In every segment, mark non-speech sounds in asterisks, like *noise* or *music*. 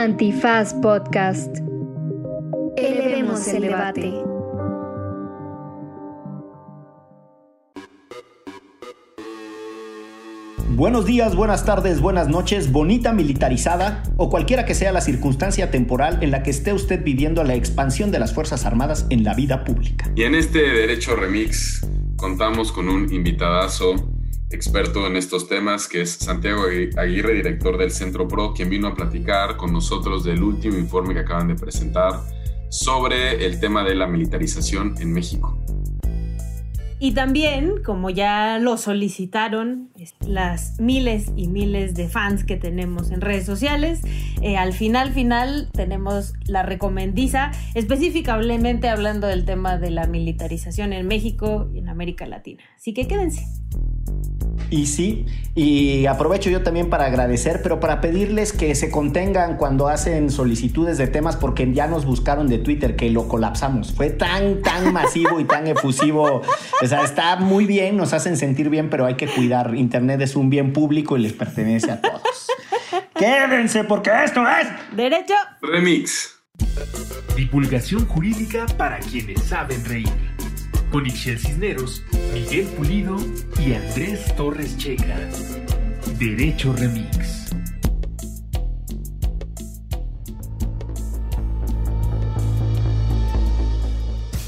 Antifaz Podcast. Elevemos el debate. Buenos días, buenas tardes, buenas noches, bonita militarizada o cualquiera que sea la circunstancia temporal en la que esté usted viviendo la expansión de las Fuerzas Armadas en la vida pública. Y en este Derecho Remix contamos con un invitadazo experto en estos temas, que es Santiago Aguirre, director del Centro PRO, quien vino a platicar con nosotros del último informe que acaban de presentar sobre el tema de la militarización en México. Y también, como ya lo solicitaron las miles y miles de fans que tenemos en redes sociales, eh, al final, final, tenemos la recomendiza, específicamente hablando del tema de la militarización en México y en América Latina. Así que quédense. Y sí, y aprovecho yo también para agradecer, pero para pedirles que se contengan cuando hacen solicitudes de temas porque ya nos buscaron de Twitter que lo colapsamos. Fue tan, tan masivo y tan efusivo. O sea, está muy bien, nos hacen sentir bien, pero hay que cuidar. Internet es un bien público y les pertenece a todos. Quédense porque esto es Derecho Remix. Divulgación jurídica para quienes saben reír con Ixel Cisneros, Miguel Pulido y Andrés Torres Checa. Derecho Remix.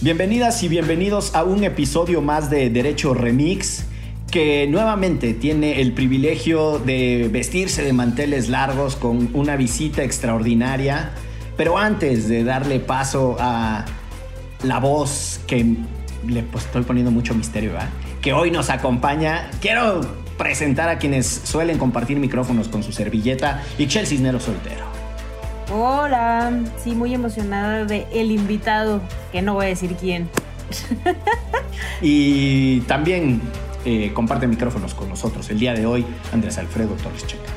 Bienvenidas y bienvenidos a un episodio más de Derecho Remix que nuevamente tiene el privilegio de vestirse de manteles largos con una visita extraordinaria. Pero antes de darle paso a la voz que le pues, estoy poniendo mucho misterio, ¿verdad? Que hoy nos acompaña. Quiero presentar a quienes suelen compartir micrófonos con su servilleta, Ixel Cisneros Soltero. Hola, sí, muy emocionada de el invitado, que no voy a decir quién. *laughs* y también eh, comparte micrófonos con nosotros el día de hoy, Andrés Alfredo Torres Checa.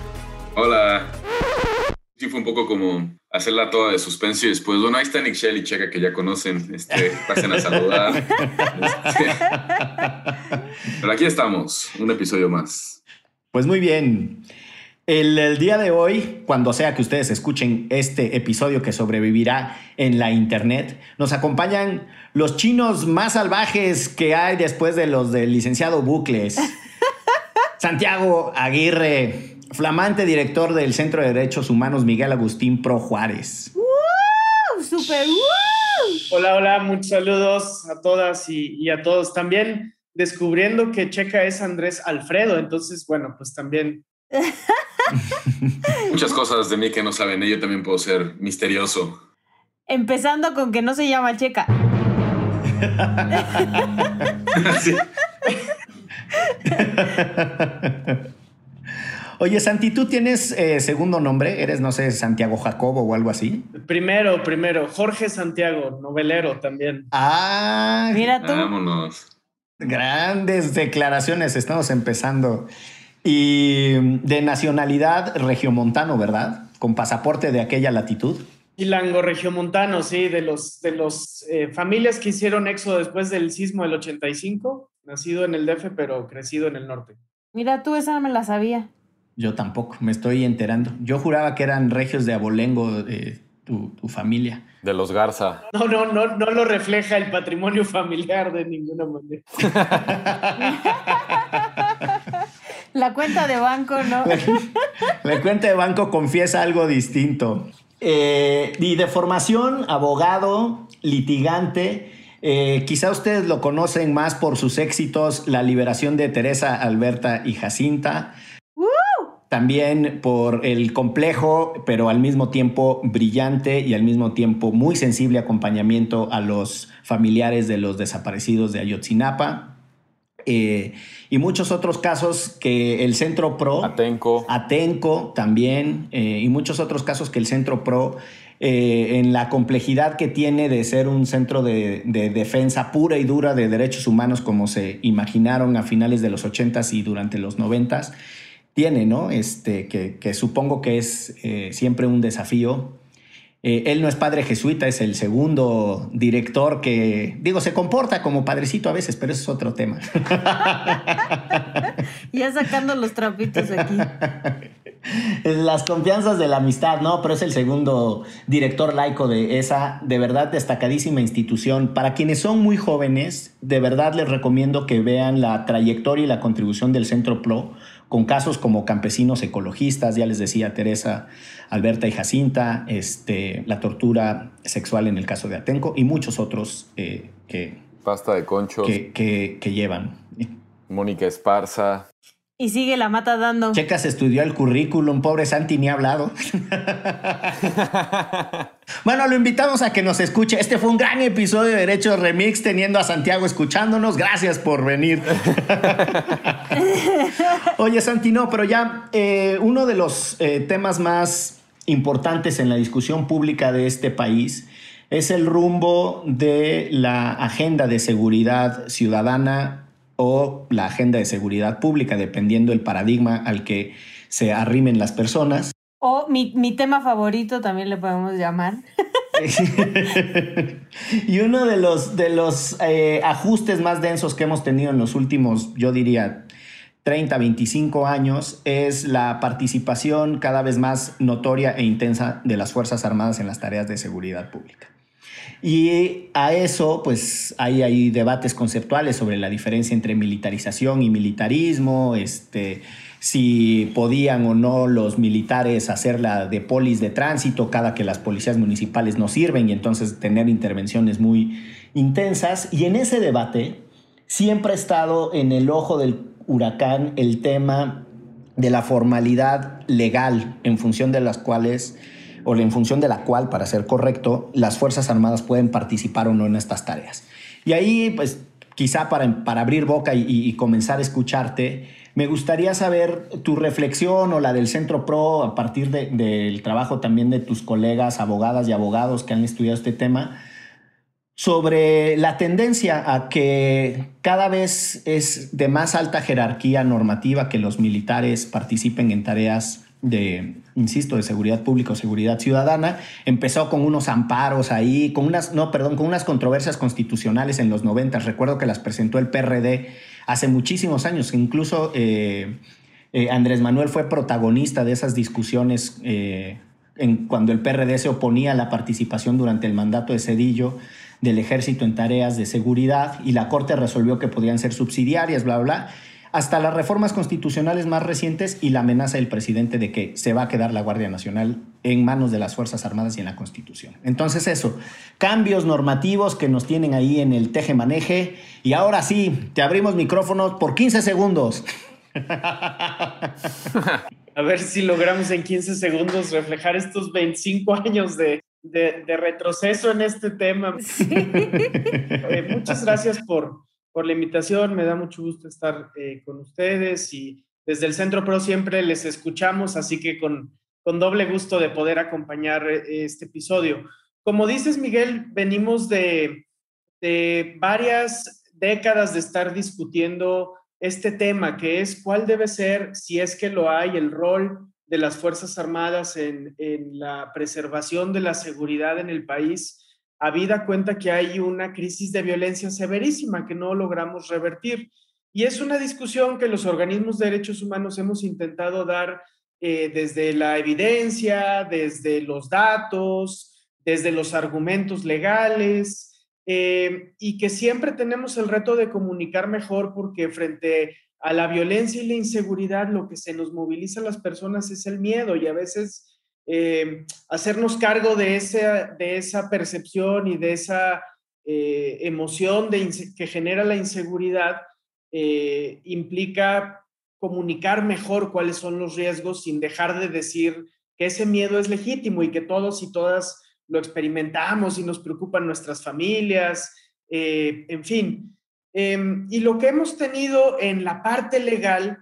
Hola. Sí, fue un poco como hacerla toda de suspenso y después, bueno, ahí está Nick Shell y Checa que ya conocen, este, pasen a saludar. Este, *laughs* pero aquí estamos, un episodio más. Pues muy bien. El, el, día de hoy, cuando sea que ustedes escuchen este episodio que sobrevivirá en la internet, nos acompañan los chinos más salvajes que hay después de los del licenciado Bucles. *laughs* Santiago Aguirre, flamante director del Centro de Derechos Humanos Miguel Agustín Pro Juárez. ¡Woo! ¡Super! Hola, hola, muchos saludos a todas y, a todos. También descubriendo que Checa es Andrés Alfredo, entonces, bueno, pues también. *laughs* Muchas cosas de mí que no saben, ¿eh? yo también puedo ser misterioso. Empezando con que no se llama Checa. *laughs* sí. *laughs* Oye, Santi, ¿tú tienes eh, segundo nombre? ¿Eres, no sé, Santiago Jacobo o algo así? Primero, primero. Jorge Santiago, novelero también. Ah, mira tú. Vámonos. Grandes declaraciones, estamos empezando. Y de nacionalidad regiomontano, ¿verdad? Con pasaporte de aquella latitud. Chilango regiomontano, sí, de los de los eh, familias que hicieron éxodo después del sismo del 85, nacido en el DF, pero crecido en el norte. Mira, tú esa no me la sabía. Yo tampoco, me estoy enterando. Yo juraba que eran regios de abolengo de tu, familia. De los Garza. *laughs* No, no, no, no lo refleja el patrimonio familiar de ninguna manera. *laughs* La cuenta de banco, ¿no? La, cuenta de banco confiesa algo distinto. Eh, y de formación, abogado, litigante. Eh, quizá ustedes lo conocen más por sus éxitos, la liberación de Teresa, Alberta y Jacinta también por el complejo, pero al mismo tiempo brillante y al mismo tiempo muy sensible acompañamiento a los familiares de los desaparecidos de Ayotzinapa. Eh, y muchos otros casos que el Centro PRO, Atenco, Atenco también, eh, y muchos otros casos que el Centro PRO, eh, en la complejidad que tiene de ser un centro de, de, defensa pura y dura de derechos humanos como se imaginaron a finales de los 80s y durante los 90s, tiene, ¿no? Este, que, supongo que es eh, siempre un desafío. Eh, él no es padre jesuita, es el segundo director que, digo, se comporta como padrecito a veces, pero eso es otro tema. *laughs* ya sacando los trapitos aquí. *laughs* Las confianzas de la amistad, ¿no? Pero es el segundo director laico de esa, de verdad, destacadísima institución. Para quienes son muy jóvenes, de verdad les recomiendo que vean la trayectoria y la contribución del Centro PRO con casos como campesinos ecologistas, ya les decía Teresa, Alberta y Jacinta, este, la tortura sexual en el caso de Atenco y muchos otros eh, que... Pasta de conchos. Que, que, que llevan. Mónica Esparza. Y sigue la mata dando. Checas estudió el currículum, pobre Santi ni ha hablado. *laughs* bueno, lo invitamos a que nos escuche. Este fue un gran episodio de Derechos Remix, teniendo a Santiago escuchándonos. Gracias por venir. *laughs* Oye, Santi, no, pero ya eh, uno de los eh, temas más importantes en la discusión pública de este país es el rumbo de la agenda de seguridad ciudadana o la agenda de seguridad pública, dependiendo del paradigma al que se arrimen las personas. O mi, tema favorito también le podemos llamar. *laughs* y uno de los, de los eh, ajustes más densos que hemos tenido en los últimos, yo diría, 30, 25 años es la participación cada vez más notoria e intensa de las Fuerzas Armadas en las tareas de seguridad pública. Y a eso, pues hay, debates conceptuales sobre la diferencia entre militarización y militarismo, este, si podían o no los militares hacer la de polis de tránsito cada que las policías municipales no sirven y entonces tener intervenciones muy intensas. Y en ese debate siempre ha estado en el ojo del huracán el tema de la formalidad legal en función de las cuales o en función de la cual, para ser correcto, las Fuerzas Armadas pueden participar o no en estas tareas. Y ahí, pues, quizá para, para abrir boca y, comenzar a escucharte, me gustaría saber tu reflexión o la del Centro PRO a partir del trabajo también de tus colegas, abogadas y abogados que han estudiado este tema, sobre la tendencia a que cada vez es de más alta jerarquía normativa que los militares participen en tareas de, insisto, de seguridad pública o seguridad ciudadana. Empezó con unos amparos ahí, con unas, no, perdón, con unas controversias constitucionales en los 90. Recuerdo que las presentó el PRD hace muchísimos años. Incluso eh, eh, Andrés Manuel fue protagonista de esas discusiones eh, en, cuando el PRD se oponía a la participación durante el mandato de Cedillo del ejército en tareas de seguridad y la Corte resolvió que podían ser subsidiarias, bla, bla hasta las reformas constitucionales más recientes y la amenaza del presidente de que se va a quedar la Guardia Nacional en manos de las Fuerzas Armadas y en la Constitución. Entonces eso, cambios normativos que nos tienen ahí en el teje-maneje y ahora sí, te abrimos micrófonos por 15 segundos. *laughs* A ver si logramos en 15 segundos reflejar estos 25 años de, retroceso en este tema. Eh, muchas gracias por, por la invitación. Me da mucho gusto estar eh, con ustedes y desde el Centro Pro siempre les escuchamos, así que con, con doble gusto de poder acompañar eh, este episodio. Como dices, Miguel, venimos de, de varias décadas de estar discutiendo este tema, que es cuál debe ser, si es que lo hay, el rol de las Fuerzas Armadas en, en la preservación de la seguridad en el país habida cuenta que hay una crisis de violencia severísima que no logramos revertir. Y es una discusión que los organismos de derechos humanos hemos intentado dar eh, desde la evidencia, desde los datos, desde los argumentos legales, eh, y que siempre tenemos el reto de comunicar mejor porque frente a la violencia y la inseguridad lo que se nos moviliza a las personas es el miedo y a veces eh, hacernos cargo de esa, de esa percepción y de esa eh, emoción que genera la inseguridad eh, implica comunicar mejor cuáles son los riesgos sin dejar de decir que ese miedo es legítimo y que todos y todas lo experimentamos y nos preocupan nuestras familias, en fin. Em, y lo que hemos tenido en la parte legal,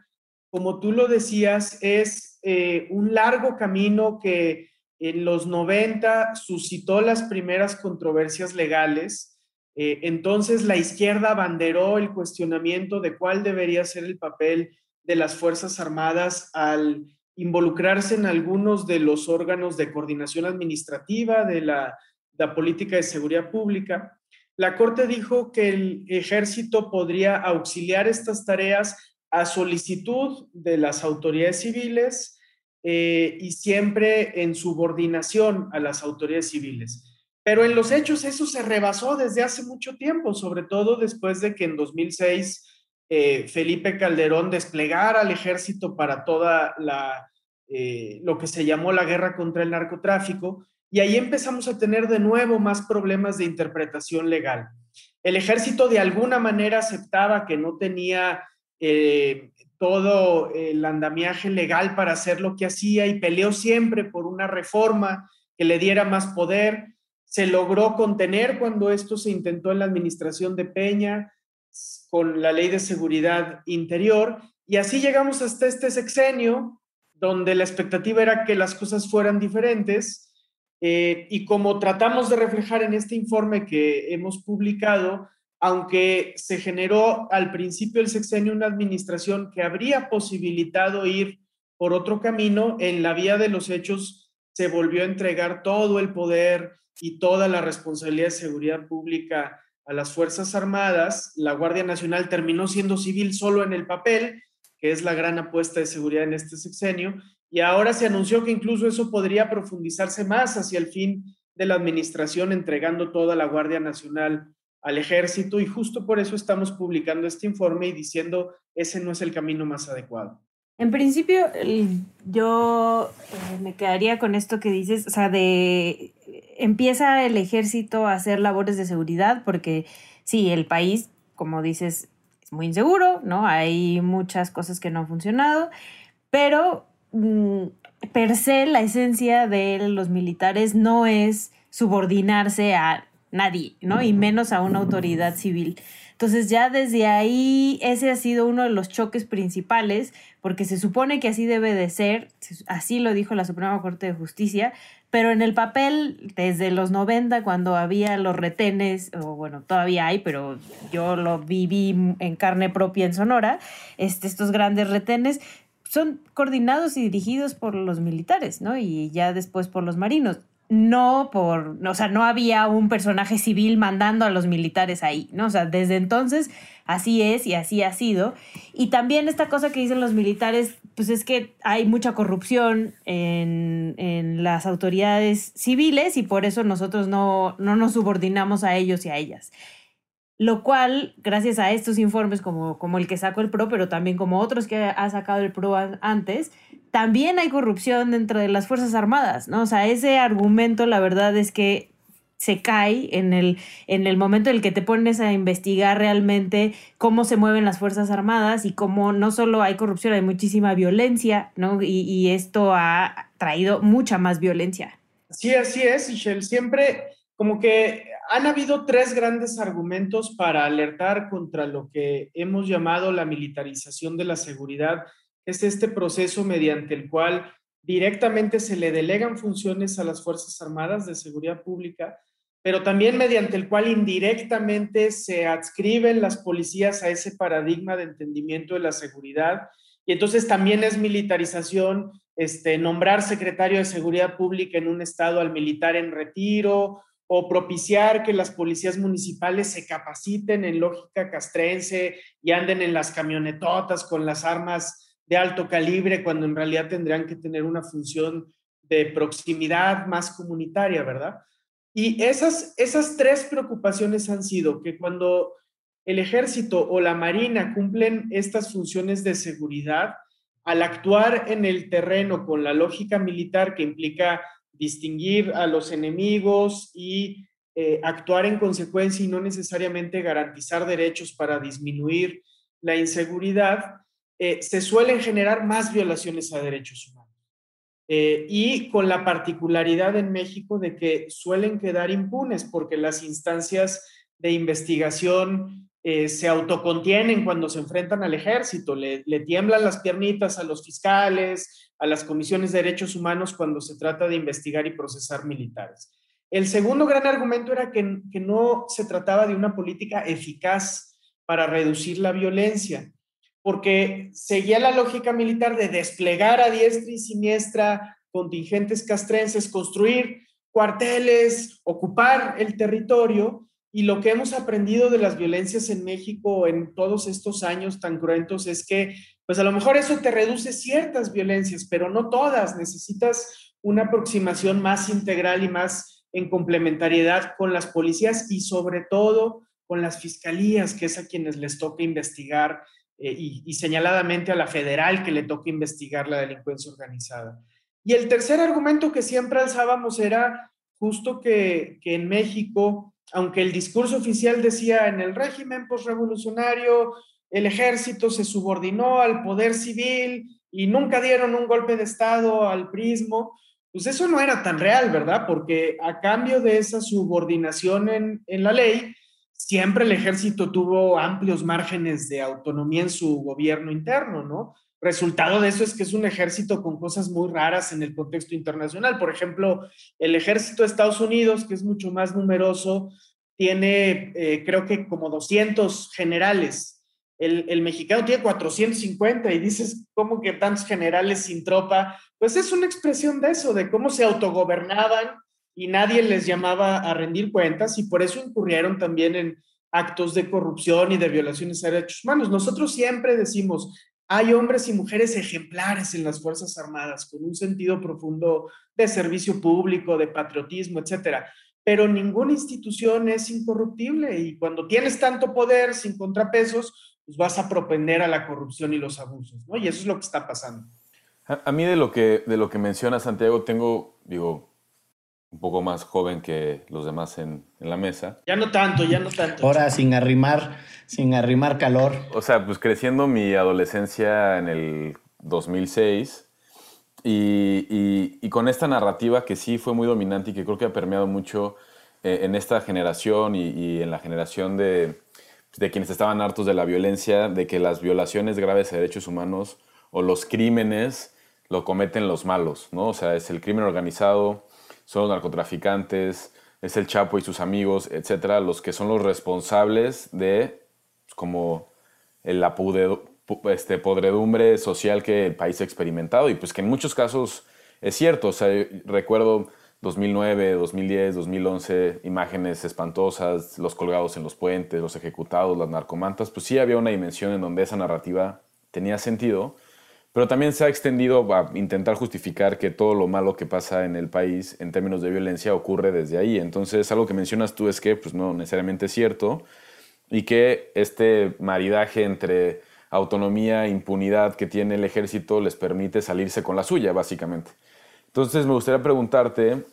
como tú lo decías, es eh, un largo camino que en los 90 suscitó las primeras controversias legales. Eh, entonces la izquierda abanderó el cuestionamiento de cuál debería ser el papel de las Fuerzas Armadas al involucrarse en algunos de los órganos de coordinación administrativa de la, de la política de seguridad pública. La Corte dijo que el ejército podría auxiliar estas tareas a solicitud de las autoridades civiles eh, y siempre en subordinación a las autoridades civiles. Pero en los hechos eso se rebasó desde hace mucho tiempo, sobre todo después de que en 2006 eh, Felipe Calderón desplegara al ejército para toda la, eh, lo que se llamó la guerra contra el narcotráfico, y ahí empezamos a tener de nuevo más problemas de interpretación legal. El ejército de alguna manera aceptaba que no tenía eh, todo el andamiaje legal para hacer lo que hacía y peleó siempre por una reforma que le diera más poder. Se logró contener cuando esto se intentó en la administración de Peña con la ley de seguridad interior y así llegamos hasta este sexenio donde la expectativa era que las cosas fueran diferentes eh, y como tratamos de reflejar en este informe que hemos publicado, aunque se generó al principio del sexenio una administración que habría posibilitado ir por otro camino, en la vía de los hechos se volvió a entregar todo el poder y toda la responsabilidad de seguridad pública a las Fuerzas Armadas. La Guardia Nacional terminó siendo civil solo en el papel, que es la gran apuesta de seguridad en este sexenio, y ahora se anunció que incluso eso podría profundizarse más hacia el fin de la administración, entregando toda la Guardia Nacional al ejército y justo por eso estamos publicando este informe y diciendo ese no es el camino más adecuado. En principio, yo eh, me quedaría con esto que dices, o sea, de empieza el ejército a hacer labores de seguridad porque sí, el país, como dices, es muy inseguro, ¿no? Hay muchas cosas que no han funcionado, pero Mm, per se la esencia de los militares no es subordinarse a nadie, ¿no? Y menos a una autoridad civil. Entonces ya desde ahí ese ha sido uno de los choques principales, porque se supone que así debe de ser, así lo dijo la Suprema Corte de Justicia, pero en el papel, desde los 90, cuando había los retenes, o bueno, todavía hay, pero yo lo viví en carne propia en Sonora, este, estos grandes retenes, son coordinados y dirigidos por los militares, ¿no? Y ya después por los marinos. No por, o sea, no había un personaje civil mandando a los militares ahí, ¿no? O sea, desde entonces así es y así ha sido. Y también esta cosa que dicen los militares, pues es que hay mucha corrupción en, en las autoridades civiles y por eso nosotros no, no nos subordinamos a ellos y a ellas lo cual, gracias a estos informes como, como el que sacó el PRO, pero también como otros que ha sacado el PRO antes, también hay corrupción dentro de las Fuerzas Armadas, ¿no? O sea, ese argumento, la verdad es que se cae en el, en el momento en el que te pones a investigar realmente cómo se mueven las Fuerzas Armadas y cómo no solo hay corrupción, hay muchísima violencia, ¿no? Y, y esto ha traído mucha más violencia. Sí, así es, Michelle. Siempre como que han habido tres grandes argumentos para alertar contra lo que hemos llamado la militarización de la seguridad. Es este proceso mediante el cual directamente se le delegan funciones a las Fuerzas Armadas de Seguridad Pública, pero también mediante el cual indirectamente se adscriben las policías a ese paradigma de entendimiento de la seguridad. Y entonces también es militarización este, nombrar secretario de Seguridad Pública en un estado al militar en retiro o propiciar que las policías municipales se capaciten en lógica castrense y anden en las camionetotas con las armas de alto calibre cuando en realidad tendrían que tener una función de proximidad más comunitaria, ¿verdad? Y esas, esas tres preocupaciones han sido que cuando el ejército o la marina cumplen estas funciones de seguridad, al actuar en el terreno con la lógica militar que implica distinguir a los enemigos y eh, actuar en consecuencia y no necesariamente garantizar derechos para disminuir la inseguridad, eh, se suelen generar más violaciones a derechos humanos. Eh, y con la particularidad en México de que suelen quedar impunes porque las instancias de investigación se autocontienen cuando se enfrentan al ejército, le, le tiemblan las piernitas a los fiscales, a las comisiones de derechos humanos cuando se trata de investigar y procesar militares. El segundo gran argumento era que, que no se trataba de una política eficaz para reducir la violencia, porque seguía la lógica militar de desplegar a diestra y siniestra contingentes castrenses, construir cuarteles, ocupar el territorio, Y lo que hemos aprendido de las violencias en México en todos estos años tan cruentos es que, pues a lo mejor eso te reduce ciertas violencias, pero no todas. Necesitas una aproximación más integral y más en complementariedad con las policías y sobre todo con las fiscalías, que es a quienes les toca investigar eh, y, señaladamente a la federal que le toca investigar la delincuencia organizada. Y el tercer argumento que siempre alzábamos era justo que, que en México, aunque el discurso oficial decía en el régimen postrevolucionario, el ejército se subordinó al poder civil y nunca dieron un golpe de Estado al prismo, pues eso no era tan real, ¿verdad? Porque a cambio de esa subordinación en, en la ley, siempre el ejército tuvo amplios márgenes de autonomía en su gobierno interno, ¿no? Resultado de eso es que es un ejército con cosas muy raras en el contexto internacional. Por ejemplo, el ejército de Estados Unidos, que es mucho más numeroso, tiene eh, creo que como 200 generales. El, mexicano tiene 450 y dices, ¿cómo que tantos generales sin tropa? Pues es una expresión de eso, de cómo se autogobernaban y nadie les llamaba a rendir cuentas y por eso incurrieron también en actos de corrupción y de violaciones a derechos humanos. Nosotros siempre decimos, hay hombres y mujeres ejemplares en las Fuerzas Armadas con un sentido profundo de servicio público, de patriotismo, etcétera. Pero ninguna institución es incorruptible y cuando tienes tanto poder sin contrapesos, pues vas a propender a la corrupción y los abusos, ¿no? Y eso es lo que está pasando. A, mí de lo que de lo que menciona Santiago tengo, digo, un poco más joven que los demás en, en, la mesa. Ya no tanto, ya no tanto. Ahora sin arrimar, sin arrimar calor. O sea, pues creciendo mi adolescencia en el 2006 y, y, y con esta narrativa que sí fue muy dominante y que creo que ha permeado mucho eh, en esta generación y, y, en la generación de, de quienes estaban hartos de la violencia, de que las violaciones graves a derechos humanos o los crímenes lo cometen los malos, ¿no? O sea, es el crimen organizado, son los narcotraficantes, es el Chapo y sus amigos, etcétera, los que son los responsables de pues, como la este, podredumbre social que el país ha experimentado y pues que en muchos casos es cierto. O sea, recuerdo 2009, 2010, 2011, imágenes espantosas, los colgados en los puentes, los ejecutados, las narcomantas, pues sí había una dimensión en donde esa narrativa tenía sentido, pero también se ha extendido a intentar justificar que todo lo malo que pasa en el país en términos de violencia ocurre desde ahí. Entonces, algo que mencionas tú es que pues, no necesariamente es cierto y que este maridaje entre autonomía e impunidad que tiene el ejército les permite salirse con la suya, básicamente. Entonces, me gustaría preguntarte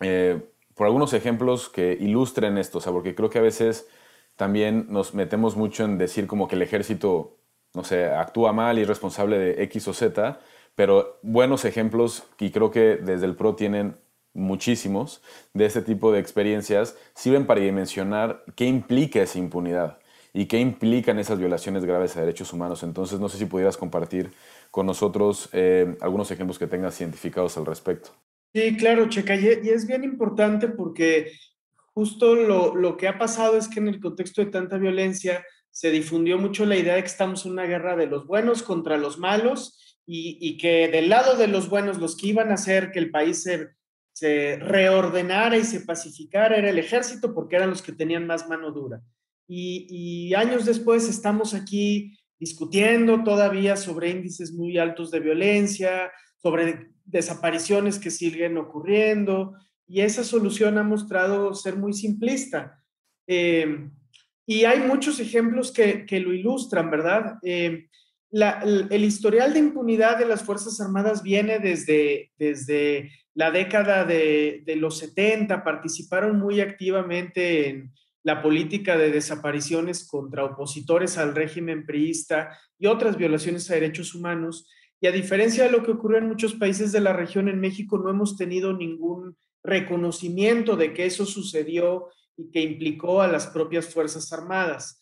eh, por algunos ejemplos que ilustren esto, o sea, porque creo que a veces también nos metemos mucho en decir como que el ejército no sé, actúa mal y es responsable de X o Z, pero buenos ejemplos, y creo que desde el PRO tienen muchísimos de este tipo de experiencias, sirven para dimensionar qué implica esa impunidad y qué implican esas violaciones graves a derechos humanos. Entonces, no sé si pudieras compartir con nosotros eh, algunos ejemplos que tengas identificados al respecto. Sí, claro, Checa, y es bien importante porque justo lo, lo que ha pasado es que en el contexto de tanta violencia, se difundió mucho la idea de que estamos en una guerra de los buenos contra los malos y, que del lado de los buenos, los que iban a hacer que el país se, reordenara y se pacificara era el ejército porque eran los que tenían más mano dura. Y, y años después estamos aquí discutiendo todavía sobre índices muy altos de violencia, sobre desapariciones que siguen ocurriendo, y esa solución ha mostrado ser muy simplista. Eh, y hay muchos ejemplos que, que lo ilustran, ¿verdad? Eh, el, historial de impunidad de las Fuerzas Armadas viene desde, desde la década de, de, los 70, participaron muy activamente en la política de desapariciones contra opositores al régimen priista y otras violaciones a derechos humanos. Y a diferencia de lo que ocurrió en muchos países de la región, en México no hemos tenido ningún reconocimiento de que eso sucedió y que implicó a las propias Fuerzas Armadas.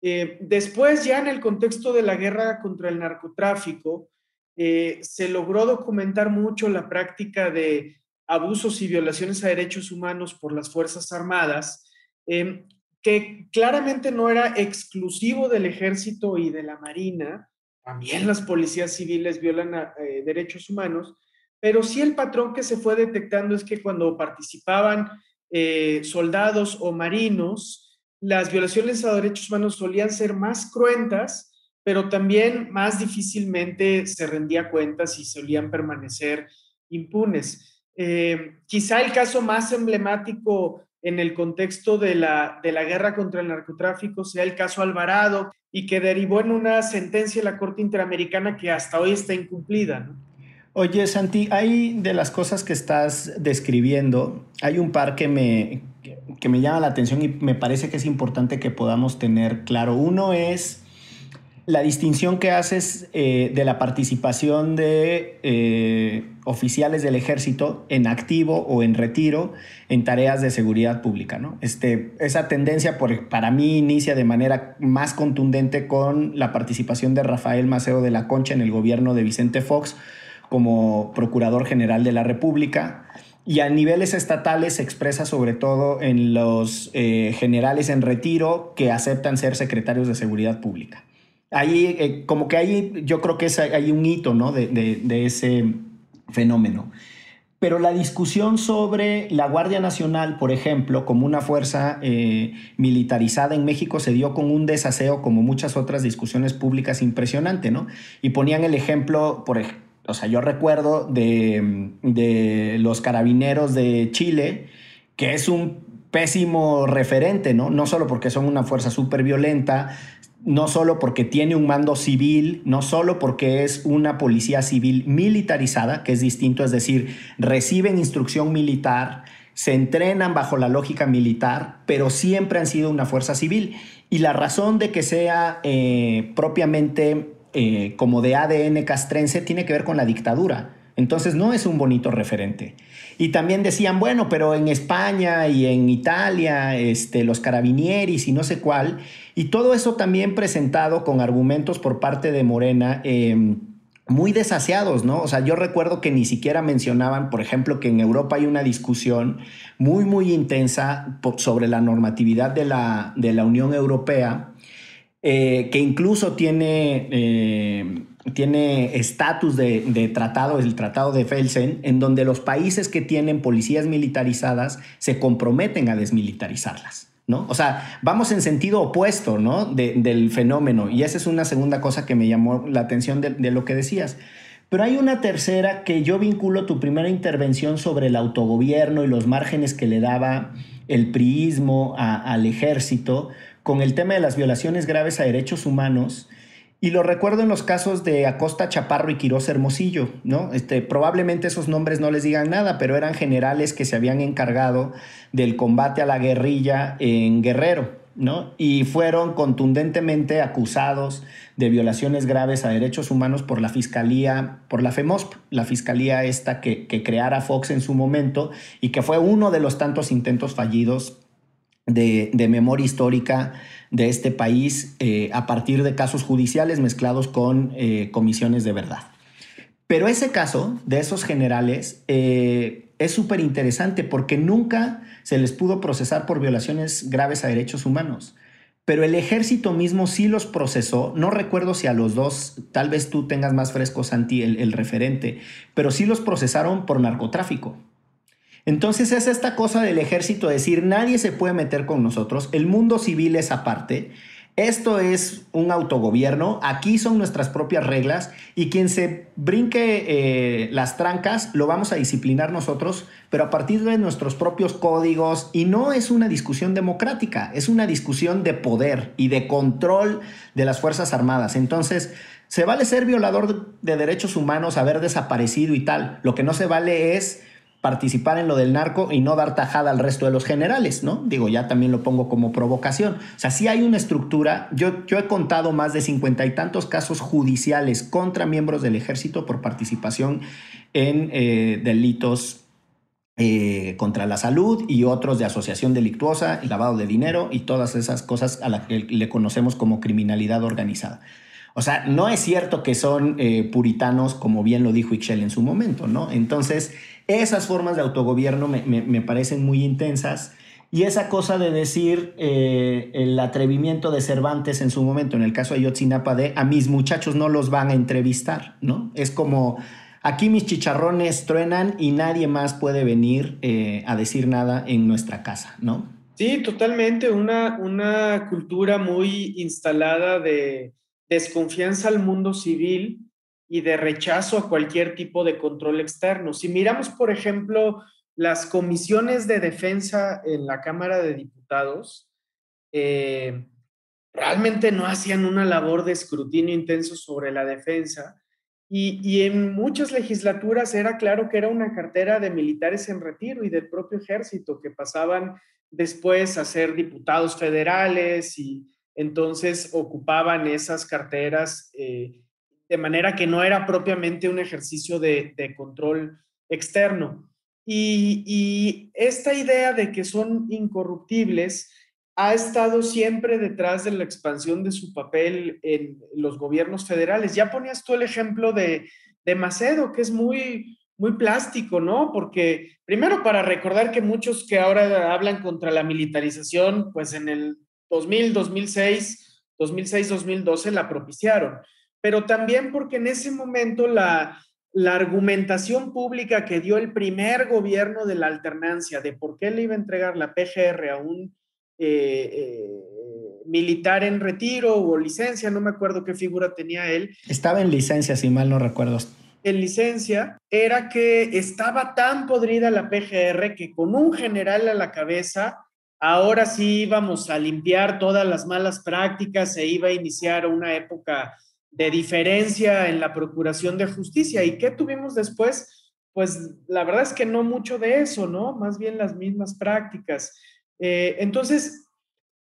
Eh, después, ya en el contexto de la guerra contra el narcotráfico, eh, se logró documentar mucho la práctica de abusos y violaciones a derechos humanos por las Fuerzas Armadas, eh, que claramente no era exclusivo del ejército y de la Marina, también las policías civiles violan derechos humanos, pero sí el patrón que se fue detectando es que cuando participaban eh, soldados o marinos, las violaciones a derechos humanos solían ser más cruentas, pero también más difícilmente se rendía cuentas y solían permanecer impunes. Eh, quizá el caso más emblemático en el contexto de la, de la guerra contra el narcotráfico sea el caso Alvarado y que derivó en una sentencia de la Corte Interamericana que hasta hoy está incumplida. Oye, Santi, hay de las cosas que estás describiendo, hay un par que me, que me llama la atención y me parece que es importante que podamos tener claro. Uno es la distinción que haces eh, de la participación de eh, oficiales del ejército en activo o en retiro en tareas de seguridad pública. ¿no? Este, esa tendencia por, para mí inicia de manera más contundente con la participación de Rafael Maceo de la Concha en el gobierno de Vicente Fox como Procurador General de la República. Y a niveles estatales se expresa sobre todo en los eh, generales en retiro que aceptan ser secretarios de seguridad pública ahí eh, como que ahí yo creo que hay un hito ¿no? de, ese fenómeno. Pero la discusión sobre la Guardia Nacional, por ejemplo, como una fuerza eh, militarizada en México, se dio con un desaseo, como muchas otras discusiones públicas, impresionante, ¿no? Y ponían el ejemplo, por o sea, yo recuerdo de, de los carabineros de Chile, que es un pésimo referente, ¿no? No solo porque son una fuerza súper violenta, no solo porque tiene un mando civil, no solo porque es una policía civil militarizada, que es distinto, es decir, reciben instrucción militar, se entrenan bajo la lógica militar, pero siempre han sido una fuerza civil. Y la razón de que sea eh, propiamente eh, como de ADN castrense tiene que ver con la dictadura. Entonces no es un bonito referente. Y también decían, bueno, pero en España y en Italia, este, los carabinieris y no sé cuál, y todo eso también presentado con argumentos por parte de Morena. Em, muy desaseados, ¿no? O sea, yo recuerdo que ni siquiera mencionaban, por ejemplo, que en Europa hay una discusión muy, muy intensa sobre la normatividad de la, de la Unión Europea, eh, que incluso tiene eh, tiene estatus de, tratado, el Tratado de Felsen, en donde los países que tienen policías militarizadas se comprometen a desmilitarizarlas. ¿No? O sea, vamos en sentido opuesto, ¿no? del fenómeno. Y esa es una segunda cosa que me llamó la atención de, lo que decías. Pero hay una tercera que yo vinculo tu primera intervención sobre el autogobierno y los márgenes que le daba el priismo al ejército con el tema de las violaciones graves a derechos humanos y lo recuerdo en los casos de Acosta Chaparro y Quirós Hermosillo, ¿no? Este, probablemente esos nombres no les digan nada, pero eran generales que se habían encargado del combate a la guerrilla en Guerrero, ¿no? Y fueron contundentemente acusados de violaciones graves a derechos humanos por la Fiscalía, por la FEMOSP, la Fiscalía esta que, que creara Fox en su momento y que fue uno de los tantos intentos fallidos de, memoria histórica de este país eh, a partir de casos judiciales mezclados con eh, comisiones de verdad. Pero ese caso de esos generales eh, es súper interesante porque nunca se les pudo procesar por violaciones graves a derechos humanos. Pero el ejército mismo sí los procesó. No recuerdo si a los dos, tal vez tú tengas más fresco, Santi, el referente, pero sí los procesaron por narcotráfico. Entonces es esta cosa del ejército decir, nadie se puede meter con nosotros, el mundo civil es aparte, esto es un autogobierno, aquí son nuestras propias reglas y quien se brinque eh, las trancas lo vamos a disciplinar nosotros, pero a partir de nuestros propios códigos y no es una discusión democrática, es una discusión de poder y de control de las Fuerzas Armadas. Entonces, se vale ser violador de derechos humanos, haber desaparecido y tal, lo que no se vale es participar en lo del narco y no dar tajada al resto de los generales, ¿no? Digo, ya también lo pongo como provocación. O sea, si hay una estructura. Yo, yo he contado más de cincuenta y tantos casos judiciales contra miembros del ejército por participación en eh, delitos eh, contra la salud y otros de asociación delictuosa, lavado de dinero y todas esas cosas a las que le conocemos como criminalidad organizada. O sea, no es cierto que son eh, puritanos, como bien lo dijo Ixchel en su momento, ¿no? Entonces, esas formas de autogobierno me, parecen muy intensas. Y esa cosa de decir eh, el atrevimiento de Cervantes en su momento, en el caso de Yotzinapa, de a mis muchachos no los van a entrevistar, ¿no? Es como, aquí mis chicharrones truenan y nadie más puede venir eh, a decir nada en nuestra casa, ¿no? Sí, totalmente. Una, una cultura muy instalada de desconfianza al mundo civil y de rechazo a cualquier tipo de control externo. Si miramos, por ejemplo, las comisiones de defensa en la Cámara de Diputados, eh, realmente no hacían una labor de escrutinio intenso sobre la defensa. Y, y, en muchas legislaturas era claro que era una cartera de militares en retiro y del propio ejército que pasaban después a ser diputados federales y entonces ocupaban esas carteras eh, de manera que no era propiamente un ejercicio de, control externo. Y, y, esta idea de que son incorruptibles ha estado siempre detrás de la expansión de su papel en los gobiernos federales. Ya ponías tú el ejemplo de, de Macedo, que es muy, muy plástico, ¿no? Porque primero para recordar que muchos que ahora hablan contra la militarización, pues en el 2000, 2006, 2006, 2012 la propiciaron, pero también porque en ese momento la, la argumentación pública que dio el primer gobierno de la alternancia de por qué le iba a entregar la PGR a un eh, eh, militar en retiro o licencia, no me acuerdo qué figura tenía él. Estaba en licencia, si mal no recuerdo. En licencia, era que estaba tan podrida la PGR que con un general a la cabeza, ahora sí íbamos a limpiar todas las malas prácticas, se iba a iniciar una época de diferencia en la procuración de justicia. ¿Y qué tuvimos después? Pues la verdad es que no mucho de eso, ¿no? Más bien las mismas prácticas. Eh, entonces,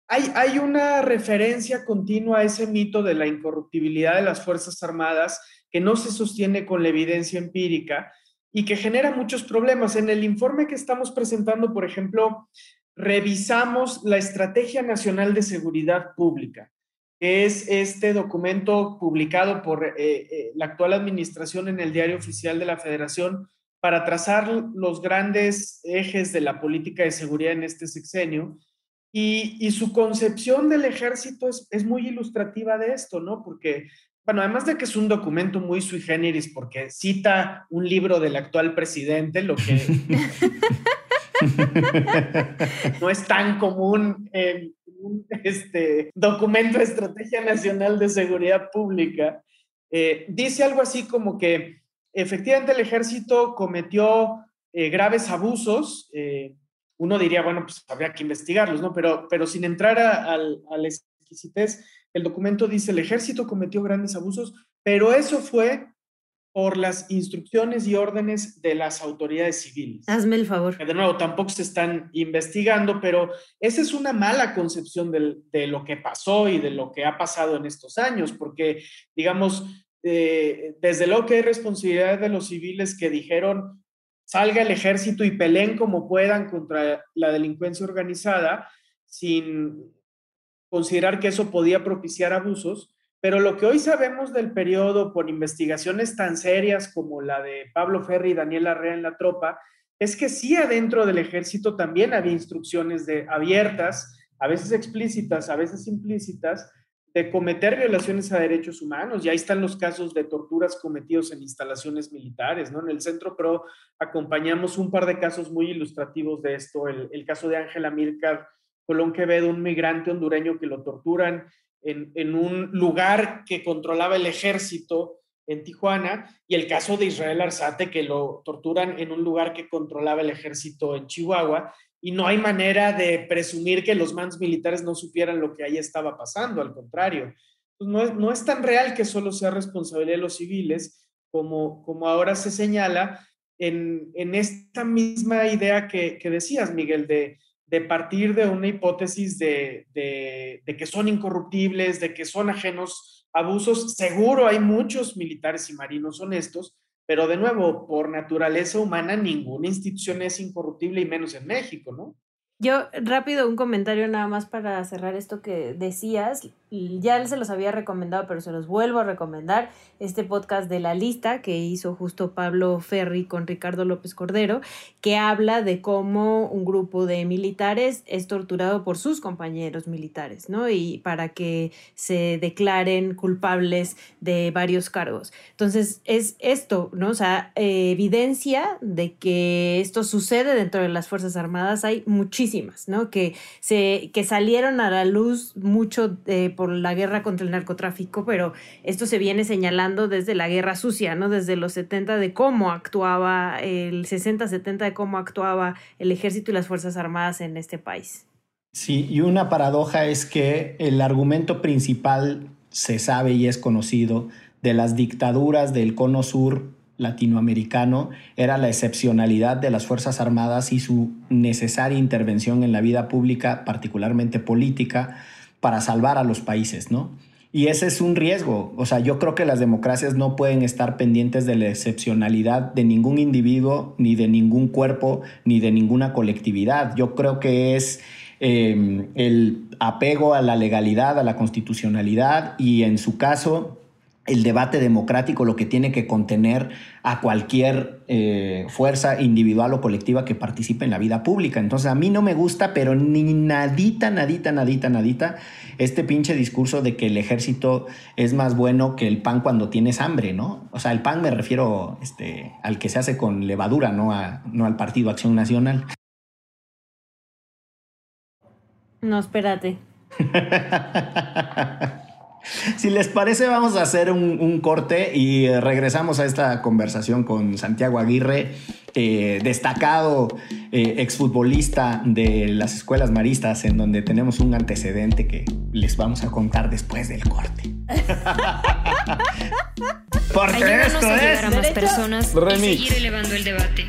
hay, hay una referencia continua a ese mito de la incorruptibilidad de las Fuerzas Armadas que no se sostiene con la evidencia empírica y que genera muchos problemas. En el informe que estamos presentando, por ejemplo, revisamos la Estrategia Nacional de Seguridad Pública, que es este documento publicado por eh, eh, la actual administración en el Diario Oficial de la Federación para trazar los grandes ejes de la política de seguridad en este sexenio. Y, su concepción del ejército es, es, muy ilustrativa de esto, ¿no? Porque, bueno, además de que es un documento muy sui generis, porque cita un libro del actual presidente, lo que *laughs* no es tan común en un *laughs* este, documento de Estrategia Nacional de Seguridad Pública, eh, dice algo así como que efectivamente el ejército cometió eh, graves abusos. Eh, uno diría, bueno, pues habría que investigarlos, ¿no? Pero, pero sin entrar a, la exquisitez, el documento dice, el ejército cometió grandes abusos, pero eso fue por las instrucciones y órdenes de las autoridades civiles. Hazme el favor. de nuevo, tampoco se están investigando, pero esa es una mala concepción de lo que pasó y de lo que ha pasado en estos años, porque, digamos, eh, desde luego que hay responsabilidad de los civiles que dijeron salga el ejército y peleen como puedan contra la delincuencia organizada sin considerar que eso podía propiciar abusos, pero lo que hoy sabemos del periodo por investigaciones tan serias como la de Pablo Ferri y Daniel Arrea en la tropa, es que sí adentro del ejército también había instrucciones de abiertas, a veces explícitas, a veces implícitas, de cometer violaciones a derechos humanos. Y ahí están los casos de torturas cometidos en instalaciones militares, ¿no? En el Centro PRO acompañamos un par de casos muy ilustrativos de esto. El, caso de Ángela Mircar Colón Quevedo, un migrante hondureño que lo torturan en, un lugar que controlaba el ejército en Tijuana, y el caso de Israel Arzate, que lo torturan en un lugar que controlaba el ejército en Chihuahua, y no hay manera de presumir que los mandos militares no supieran lo que ahí estaba pasando, al contrario. Pues no, es, no, es, tan real que solo sea responsabilidad de los civiles, como, como ahora se señala en, en esta misma idea que, que decías, Miguel, de, de, partir de una hipótesis de, de, que son incorruptibles, de que son ajenos a abusos. Seguro hay muchos militares y marinos honestos, pero de nuevo, por naturaleza humana, ninguna institución es incorruptible y menos en México, ¿no? Yo, rápido, un comentario nada más para cerrar esto que decías. Ya se los había recomendado, pero se los vuelvo a recomendar, este podcast de La Lista que hizo justo Pablo Ferri con Ricardo López Cordero, que habla de cómo un grupo de militares es torturado por sus compañeros militares, ¿no? Y para que se declaren culpables de varios cargos. Entonces, es esto, ¿no? O sea, evidencia de que esto sucede dentro de las Fuerzas Armadas, hay muchísimas, ¿no? Que, se, que salieron a la luz mucho eh, por la guerra contra el narcotráfico, pero esto se viene señalando desde la guerra sucia, ¿no? Desde los 70 de cómo actuaba, el 60-70 de cómo actuaba el ejército y las Fuerzas Armadas en este país. Sí, y una paradoja es que el argumento principal se sabe y es conocido de las dictaduras del cono sur latinoamericano era la excepcionalidad de las Fuerzas Armadas y su necesaria intervención en la vida pública, particularmente política, para salvar a los países, ¿no? Y ese es un riesgo. O sea, yo creo que las democracias no pueden estar pendientes de la excepcionalidad de ningún individuo, ni de ningún cuerpo, ni de ninguna colectividad. Yo creo que es em, el apego a la legalidad, a la constitucionalidad y en su caso el debate democrático lo que tiene que contener a cualquier eh, fuerza individual o colectiva que participe en la vida pública. Entonces a mí no me gusta, pero ni nadita, nadita, nadita, nadita, este pinche discurso de que el ejército es más bueno que el pan cuando tienes hambre, ¿no? O sea, el pan me refiero este, al que se hace con levadura, no, no al Partido Acción Nacional. No, espérate. *laughs* Si les parece, vamos a hacer un, corte y eh, regresamos a esta conversación con Santiago Aguirre, eh, destacado eh, exfutbolista de las escuelas maristas, en donde tenemos un antecedente que les vamos a contar después del corte. *laughs* Porque esto es a más personas y seguir elevando el debate.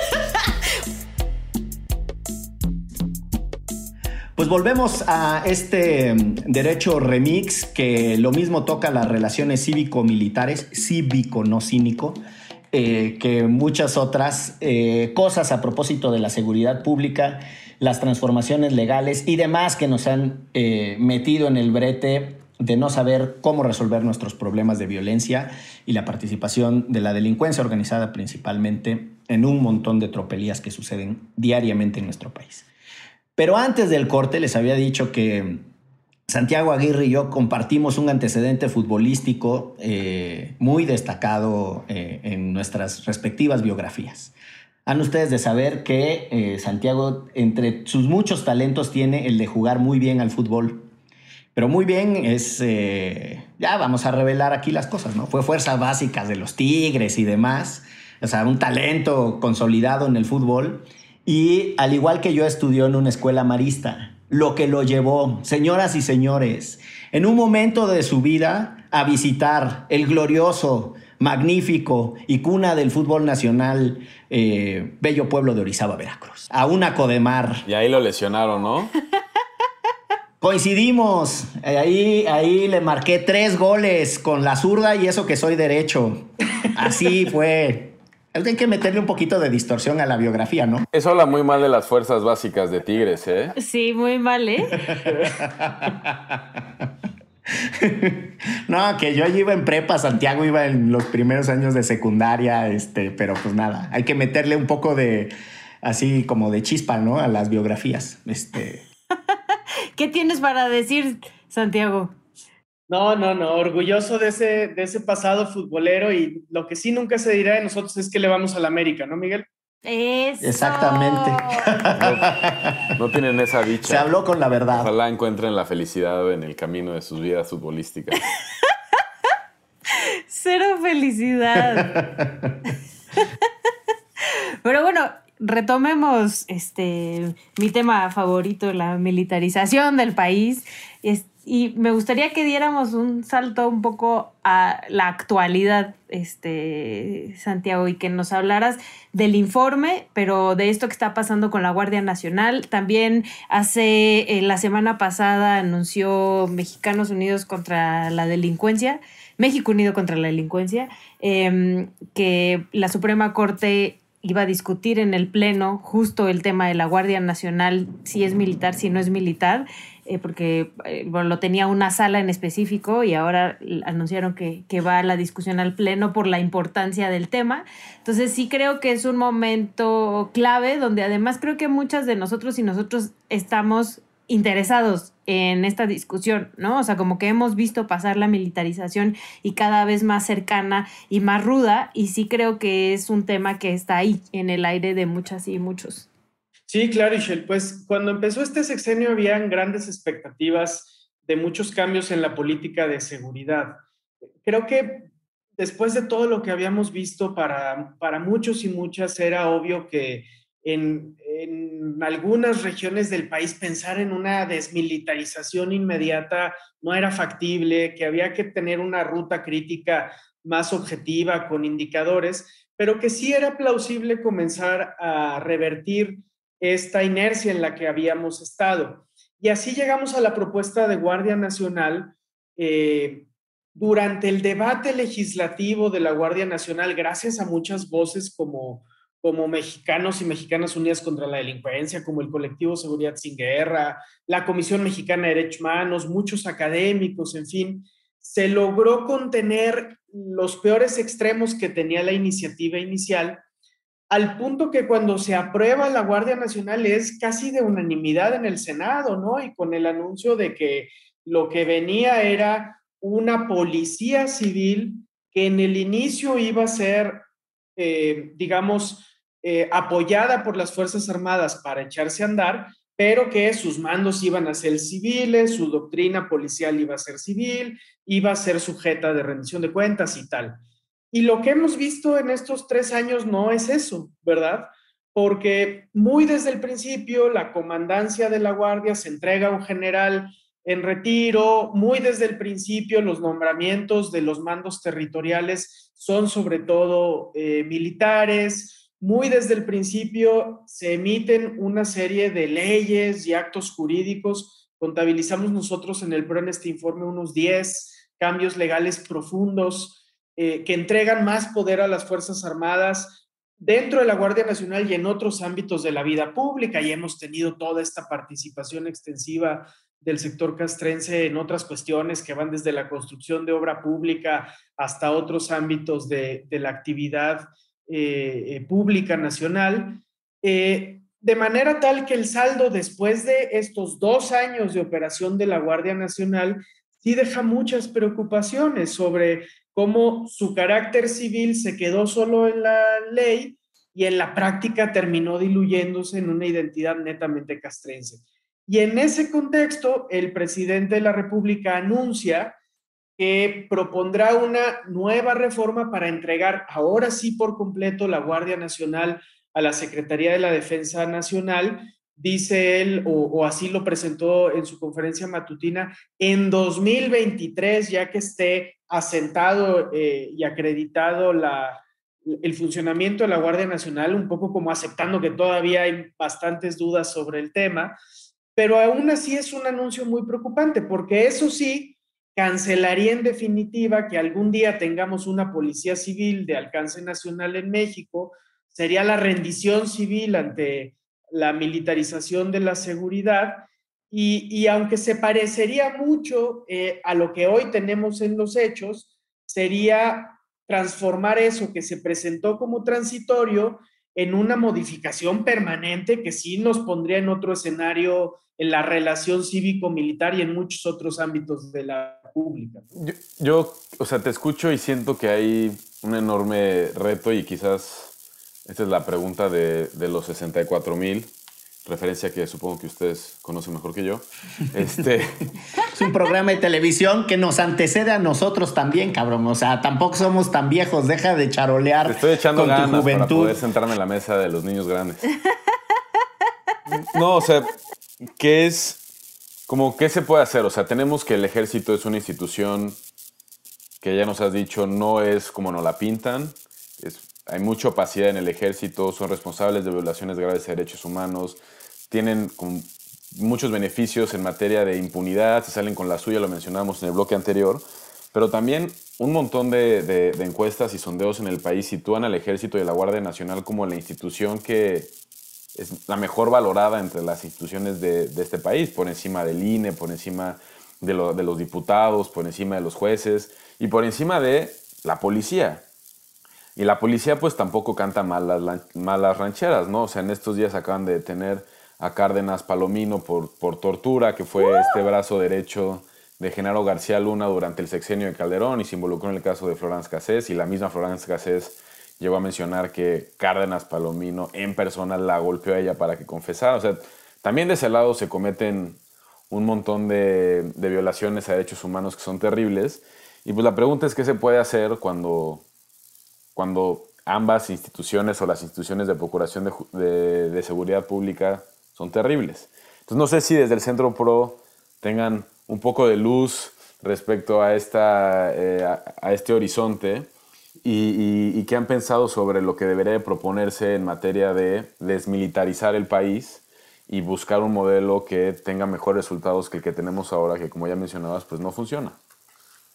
Pues volvemos a este mm, derecho remix que lo mismo toca las relaciones cívico-militares, cívico, no cínico, eh, que muchas otras eh, cosas a propósito de la seguridad pública, las transformaciones legales y demás que nos han eh, metido en el brete de no saber cómo resolver nuestros problemas de violencia y la participación de la delincuencia organizada principalmente en un montón de tropelías que suceden diariamente en nuestro país. Pero antes del corte les había dicho que Santiago Aguirre y yo compartimos un antecedente futbolístico eh, muy destacado eh, en nuestras respectivas biografías. Han ustedes de saber que eh, Santiago, entre sus muchos talentos, tiene el de jugar muy bien al fútbol. Pero muy bien es, ya vamos a revelar aquí las cosas, ¿no? Fue fuerzas básicas de los Tigres y demás. O sea, un talento consolidado en el fútbol y al igual que yo estudió en una escuela marista, lo que lo llevó, señoras y señores, en un momento de su vida a visitar el glorioso, magnífico y cuna del fútbol nacional, eh, bello pueblo de Orizaba, Veracruz, a una Codemar. Y ahí lo lesionaron, ¿no? *laughs* Coincidimos, ahí, ahí le marqué tres goles con la zurda y eso que soy derecho. Así fue. Hay que meterle un poquito de distorsión a la biografía, ¿no? Eso habla muy mal de las fuerzas básicas de Tigres, ¿eh? Sí, muy mal, ¿eh? *laughs* no, que yo iba en prepa, Santiago iba en los primeros años de secundaria, este, pero pues nada, hay que meterle un poco de, así como de chispa, ¿no? A las biografías. Este. *laughs* ¿Qué tienes para decir, Santiago? No, no, no, orgulloso de ese, de ese pasado futbolero y lo que sí nunca se dirá de nosotros es que le vamos a la América, ¿no, Miguel? Eso. Exactamente. No, tienen esa dicha. Se habló con la verdad. Ojalá encuentren la felicidad en el camino de sus vidas futbolísticas. *laughs* Cero felicidad. *laughs* Pero bueno, retomemos este mi tema favorito, la militarización del país. Y me gustaría que diéramos un salto un poco a la actualidad, este, Santiago, y que nos hablaras del informe, pero de esto que está pasando con la Guardia Nacional. También hace eh, la semana pasada anunció Mexicanos Unidos contra la Delincuencia, México Unido contra la Delincuencia, em, que la Suprema Corte iba a discutir en el Pleno justo el tema de la Guardia Nacional, si es militar, si no es militar, eh, porque eh, lo tenía una sala en específico y ahora anunciaron que, que, va a la discusión al Pleno por la importancia del tema. Entonces sí creo que es un momento clave donde además creo que muchas de nosotros y nosotros estamos interesados en esta discusión, ¿no? O sea, como que hemos visto pasar la militarización y cada vez más cercana y más ruda, y sí creo que es un tema que está ahí en el aire de muchas y muchos. Sí, claro, Ishel. Pues cuando empezó este sexenio habían grandes expectativas de muchos cambios en la política de seguridad. Creo que después de todo lo que habíamos visto, para, para muchos y muchas era obvio que en, algunas regiones del país pensar en una desmilitarización inmediata no era factible, que había que tener una ruta crítica más objetiva con indicadores, pero que sí era plausible comenzar a revertir esta inercia en la que habíamos estado. Y así llegamos a la propuesta de Guardia Nacional. Eh, durante el debate legislativo de la Guardia Nacional, gracias a muchas voces como como Mexicanos y Mexicanas Unidas contra la Delincuencia, como el colectivo Seguridad Sin Guerra, la Comisión Mexicana de Derechos Humanos, muchos académicos, en fin, se logró contener los peores extremos que tenía la iniciativa inicial, al punto que cuando se aprueba la Guardia Nacional es casi de unanimidad en el Senado, ¿no? Y con el anuncio de que lo que venía era una policía civil que en el inicio iba a ser, eh, digamos, eh, apoyada por las Fuerzas Armadas para echarse a andar, pero que sus mandos iban a ser civiles, su doctrina policial iba a ser civil, iba a ser sujeta de rendición de cuentas y tal. Y lo que hemos visto en estos tres años no es eso, ¿verdad? Porque muy desde el principio la comandancia de la Guardia se entrega a un general en retiro, muy desde el principio los nombramientos de los mandos territoriales son sobre todo eh, militares, muy desde el principio se emiten una serie de leyes y actos jurídicos. Contabilizamos nosotros en el PRO en este informe unos 10 cambios legales profundos eh, que entregan más poder a las Fuerzas Armadas dentro de la Guardia Nacional y en otros ámbitos de la vida pública. Y hemos tenido toda esta participación extensiva del sector castrense en otras cuestiones que van desde la construcción de obra pública hasta otros ámbitos de, la actividad eh, eh, pública nacional, de manera tal que el saldo después de estos dos años de operación de la Guardia Nacional sí deja muchas preocupaciones sobre cómo su carácter civil se quedó solo en la ley y en la práctica terminó diluyéndose en una identidad netamente castrense. Y en ese contexto, el presidente de la República anuncia que propondrá una nueva reforma para entregar ahora sí por completo la Guardia Nacional a la Secretaría de la Defensa Nacional, dice él, o, así lo presentó en su conferencia matutina, en 2023, ya que esté asentado eh, y acreditado la, el funcionamiento de la Guardia Nacional, un poco como aceptando que todavía hay bastantes dudas sobre el tema, pero aún así es un anuncio muy preocupante, porque eso sí, cancelaría en definitiva que algún día tengamos una policía civil de alcance nacional en México, sería la rendición civil ante la militarización de la seguridad y, aunque se parecería mucho eh, a lo que hoy tenemos en los hechos, sería transformar eso que se presentó como transitorio en una modificación permanente que sí nos pondría en otro escenario en la relación cívico-militar y en muchos otros ámbitos de la pública. Yo, o sea, te escucho y siento que hay un enorme reto y quizás esta es la pregunta de los 64 mil, referencia que supongo que ustedes conocen mejor que yo. Este, *laughs* Es un programa de televisión que nos antecede a nosotros también, cabrón. O sea, tampoco somos tan viejos. Deja de charolear. Te estoy echando con ganas para poder sentarme en la mesa de los niños grandes. No, o sea, ¿qué es? Como, ¿qué se puede hacer? O sea, tenemos que el ejército es una institución que ya nos has dicho no es como nos la pintan. Hay mucha opacidad en el ejército, son responsables de violaciones graves de derechos humanos, tienen muchos beneficios en materia de impunidad, se salen con la suya, lo mencionamos en el bloque anterior, pero también un montón de, encuestas y sondeos en el país sitúan al ejército y a la Guardia Nacional como la institución que es la mejor valorada entre las instituciones de, este país, por encima del INE, por encima de, de los diputados, por encima de los jueces y por encima de la policía. Y la policía pues tampoco canta malas, malas rancheras, ¿no? O sea, en estos días acaban de detener a Cárdenas Palomino por, por tortura, que fue este brazo derecho de Genaro García Luna durante el sexenio de Calderón y se involucró en el caso de Florence Cassés y la misma Florence Cassés llegó a mencionar que Cárdenas Palomino en persona la golpeó a ella para que confesara. O sea, también de ese lado se cometen un montón de, de violaciones a derechos humanos que son terribles y pues la pregunta es qué se puede hacer cuando, cuando ambas instituciones o las instituciones de procuración de, de, seguridad pública son terribles. Entonces no sé si desde el Centro PRO tengan un poco de luz respecto a, esta, eh, a, este horizonte y, y, qué han pensado sobre lo que debería proponerse en materia de desmilitarizar el país y buscar un modelo que tenga mejores resultados que el que tenemos ahora, que como ya mencionabas, pues no funciona.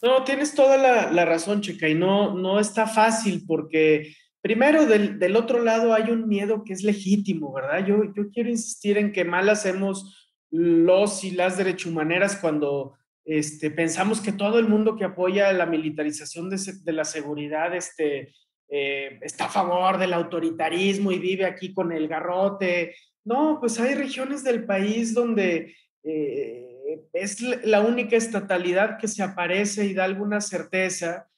No, tienes toda la, razón, Checa, y no, no está fácil porque primero del, otro lado hay un miedo que es legítimo, ¿verdad? Yo, yo quiero insistir en que mal hacemos los y las derechohumaneras cuando este, pensamos que todo el mundo que apoya la militarización de, la seguridad este, eh, está a favor del autoritarismo y vive aquí con el garrote. No, pues hay regiones del país donde... Eh, es la única estatalidad que se aparece y da alguna certeza.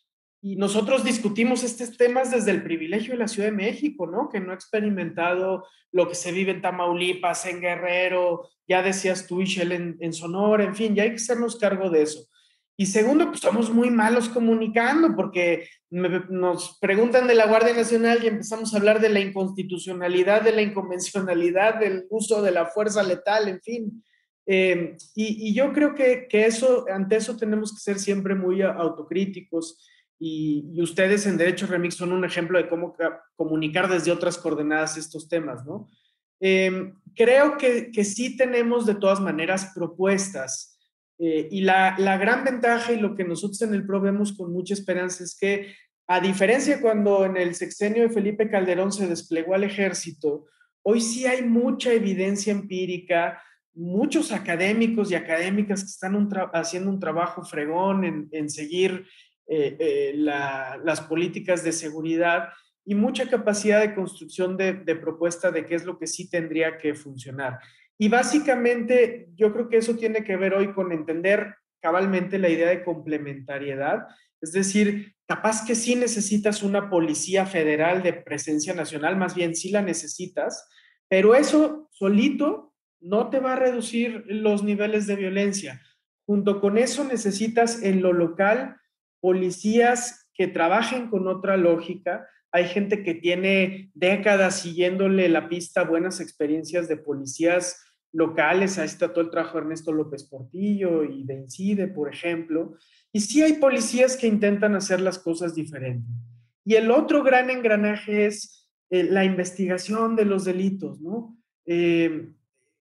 Y nosotros discutimos estos temas desde el privilegio de la Ciudad de México, ¿no? Que no ha experimentado lo que se vive en Tamaulipas, en Guerrero, ya decías tú, Ishel, en, en Sonora, en fin, ya hay que hacernos cargo de eso. Y segundo, pues somos muy malos comunicando porque nos preguntan de la Guardia Nacional y empezamos a hablar de la inconstitucionalidad, de la inconvencionalidad, del uso de la fuerza letal, en fin. Em, y, yo creo que, que, eso, ante eso tenemos que ser siempre muy autocríticos y, ustedes en Derecho Remix son un ejemplo de cómo comunicar desde otras coordenadas estos temas, ¿no? Em, creo que, que, sí tenemos de todas maneras propuestas eh, y la, la, gran ventaja y lo que nosotros en el PRO vemos con mucha esperanza es que a diferencia cuando en el sexenio de Felipe Calderón se desplegó al ejército, hoy sí hay mucha evidencia empírica, muchos académicos y académicas que están haciendo un trabajo fregón en, seguir eh, eh, las políticas de seguridad y mucha capacidad de construcción de, propuesta de qué es lo que sí tendría que funcionar. Y básicamente yo creo que eso tiene que ver hoy con entender cabalmente la idea de complementariedad, es decir, capaz que sí necesitas una policía federal de presencia nacional, más bien sí la necesitas, pero eso solito no te va a reducir los niveles de violencia. Junto con eso necesitas en lo local policías que trabajen con otra lógica. Hay gente que tiene décadas siguiéndole la pista buenas experiencias de policías locales. Ahí está todo el trabajo de Ernesto López Portillo y de Incide, por ejemplo. Y sí hay policías que intentan hacer las cosas diferentes. Y el otro gran engranaje es eh, la investigación de los delitos, ¿no? Eh,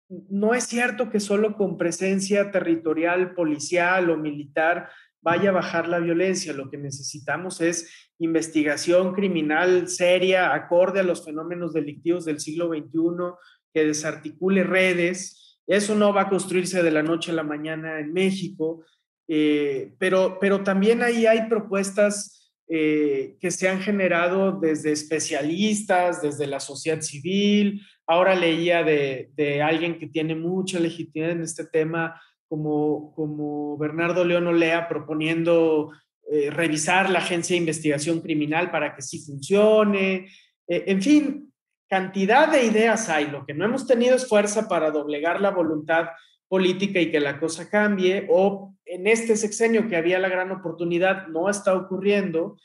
no es cierto que solo con presencia territorial, policial o militar vaya a bajar la violencia. Lo que necesitamos es investigación criminal seria, acorde a los fenómenos delictivos del siglo XXI, que desarticule redes. Eso no va a construirse de la noche a la mañana en México, eh, pero, pero también ahí hay propuestas eh, que se han generado desde especialistas, desde la sociedad civil, Ahora leía de, alguien que tiene mucha legitimidad en este tema, como, como Bernardo León Olea, proponiendo eh, revisar la Agencia de Investigación Criminal para que sí funcione. Eh, en fin, cantidad de ideas hay. Lo que no hemos tenido es fuerza para doblegar la voluntad política y que la cosa cambie, o en este sexenio que había la gran oportunidad, no está ocurriendo.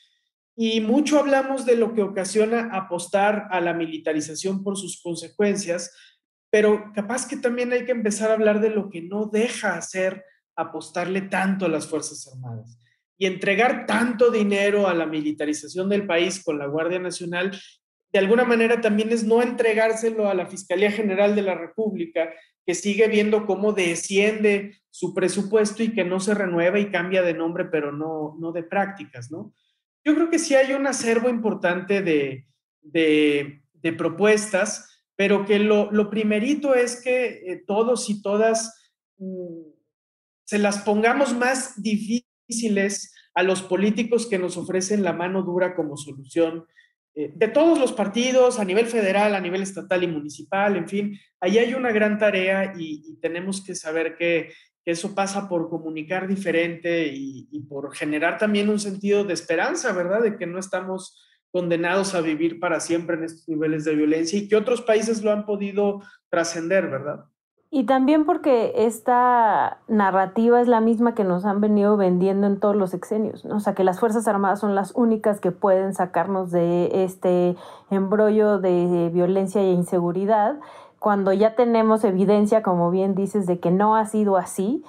Y mucho hablamos de lo que ocasiona apostar a la militarización por sus consecuencias, pero capaz que también hay que empezar a hablar de lo que no deja hacer apostarle tanto a las Fuerzas Armadas y entregar tanto dinero a la militarización del país con la Guardia Nacional, de alguna manera también es no entregárselo a la Fiscalía General de la República, que sigue viendo cómo desciende su presupuesto y que no se renueva y cambia de nombre, pero no, no de prácticas, ¿no? Yo creo que sí hay un acervo importante de, de, propuestas, pero que lo, lo, primerito es que eh, todos y todas mm, se las pongamos más difíciles a los políticos que nos ofrecen la mano dura como solución eh, de todos los partidos, a nivel federal, a nivel estatal y municipal, en fin, ahí hay una gran tarea y, tenemos que saber que, eso pasa por comunicar diferente y, y, por generar también un sentido de esperanza, ¿verdad? De que no estamos condenados a vivir para siempre en estos niveles de violencia y que otros países lo han podido trascender, ¿verdad? Y también porque esta narrativa es la misma que nos han venido vendiendo en todos los sexenios, ¿no? O sea, que las Fuerzas Armadas son las únicas que pueden sacarnos de este embrollo de violencia e inseguridad, cuando ya tenemos evidencia, como bien dices, de que no ha sido así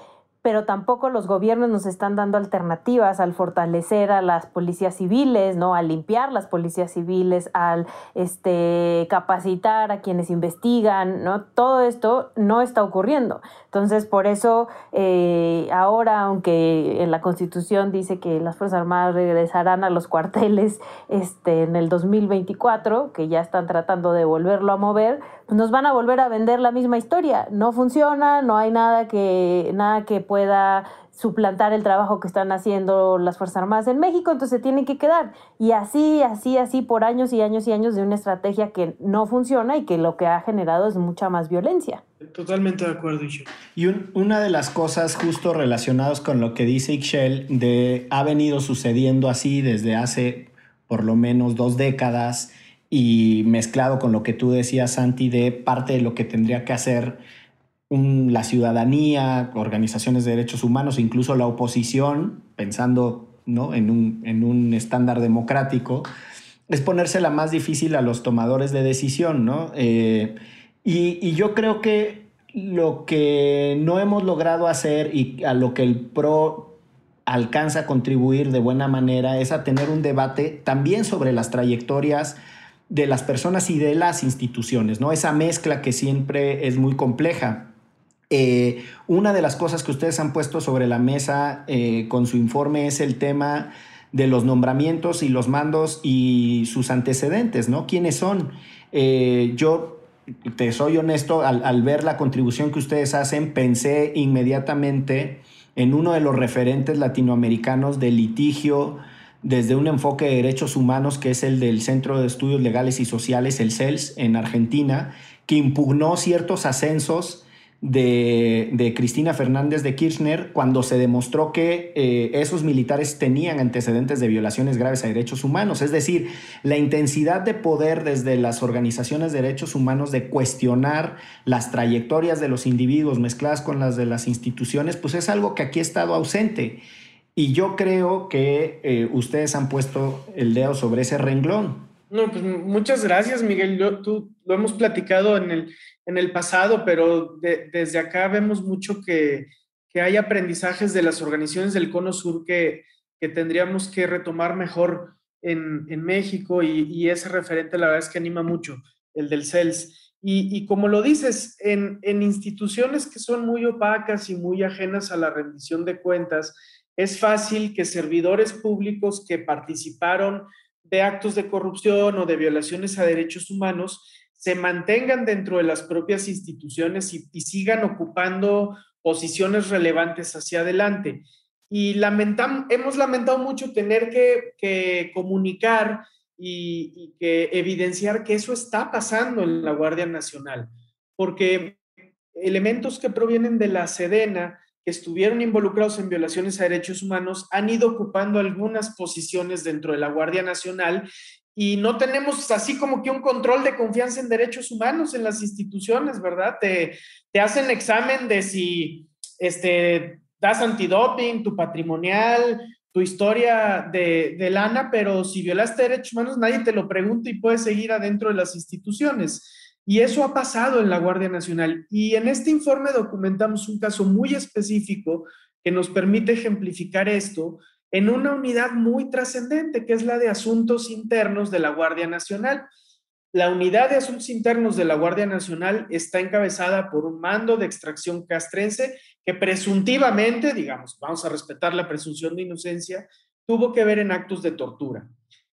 pero tampoco los gobiernos nos están dando alternativas al fortalecer a las policías civiles, ¿no? Al limpiar las policías civiles, al este, capacitar a quienes investigan, ¿no? Todo esto no está ocurriendo. Entonces, por eso eh, ahora, aunque en la Constitución dice que las Fuerzas Armadas regresarán a los cuarteles este, en el 2024, que ya están tratando de volverlo a mover, nos van a volver a vender la misma historia. No funciona, no hay nada que, nada que pueda suplantar el trabajo que están haciendo las Fuerzas Armadas en México, entonces tienen que quedar. Y así, así, así, por años y años y años de una estrategia que no funciona y que lo que ha generado es mucha más violencia. Totalmente de acuerdo, Ixchel. Y una de las cosas justo relacionadas con lo que dice Ixchel, de ha venido sucediendo así desde hace por lo menos dos décadas y mezclado con lo que tú decías, Santi, de parte de lo que tendría que hacer la ciudadanía, organizaciones de derechos humanos, incluso la oposición, pensando ¿no? en, un, en un estándar democrático, es ponérsela más difícil a los tomadores de decisión. ¿no? Eh, y, y yo creo que lo que no hemos logrado hacer y a lo que el PRO alcanza a contribuir de buena manera es a tener un debate también sobre las trayectorias de las personas y de las instituciones, ¿no? Esa mezcla que siempre es muy compleja. Eh, una de las cosas que ustedes han puesto sobre la mesa eh, con su informe es el tema de los nombramientos y los mandos y sus antecedentes, ¿no? ¿Quiénes son? Eh, yo, te soy honesto, al, al, ver la contribución que ustedes hacen, pensé inmediatamente en uno de los referentes latinoamericanos de litigio desde un enfoque de derechos humanos que es el del Centro de Estudios Legales y Sociales, el CELS, en Argentina, que impugnó ciertos ascensos de, Cristina Fernández de Kirchner cuando se demostró que eh, esos militares tenían antecedentes de violaciones graves a derechos humanos. Es decir, la intensidad de poder desde las organizaciones de derechos humanos de cuestionar las trayectorias de los individuos mezcladas con las de las instituciones, pues es algo que aquí ha estado ausente. Y yo creo que eh, ustedes han puesto el dedo sobre ese renglón. No, pues muchas gracias, Miguel. Yo, tú lo hemos platicado en el, en el pasado, pero desde acá vemos mucho que, que, hay aprendizajes de las organizaciones del Cono Sur que, que tendríamos que retomar mejor en, en México y, y, ese referente la verdad es que anima mucho, el del CELS. Y, y como lo dices, en, en instituciones que son muy opacas y muy ajenas a la rendición de cuentas, es fácil que servidores públicos que participaron de actos de corrupción o de violaciones a derechos humanos se mantengan dentro de las propias instituciones y, sigan ocupando posiciones relevantes hacia adelante. Y lamentamos, hemos lamentado mucho tener que, comunicar y, y, que evidenciar que eso está pasando en la Guardia Nacional, porque elementos que provienen de la Sedena, que estuvieron involucrados en violaciones a derechos humanos han ido ocupando algunas posiciones dentro de la Guardia Nacional y no tenemos así como que un control de confianza en derechos humanos en las instituciones, ¿verdad? Te, te hacen examen de si este, das antidoping, tu patrimonial, tu historia de, de lana, pero si violaste derechos humanos nadie te lo pregunta y puedes seguir adentro de las instituciones. Y eso ha pasado en la Guardia Nacional. Y en este informe documentamos un caso muy específico que nos permite ejemplificar esto, en una unidad muy trascendente, que es la de asuntos internos de la Guardia Nacional. La unidad de asuntos internos de la Guardia Nacional está encabezada por un mando de extracción castrense que presuntivamente, digamos, vamos a respetar la presunción de inocencia, tuvo que ver en actos de tortura.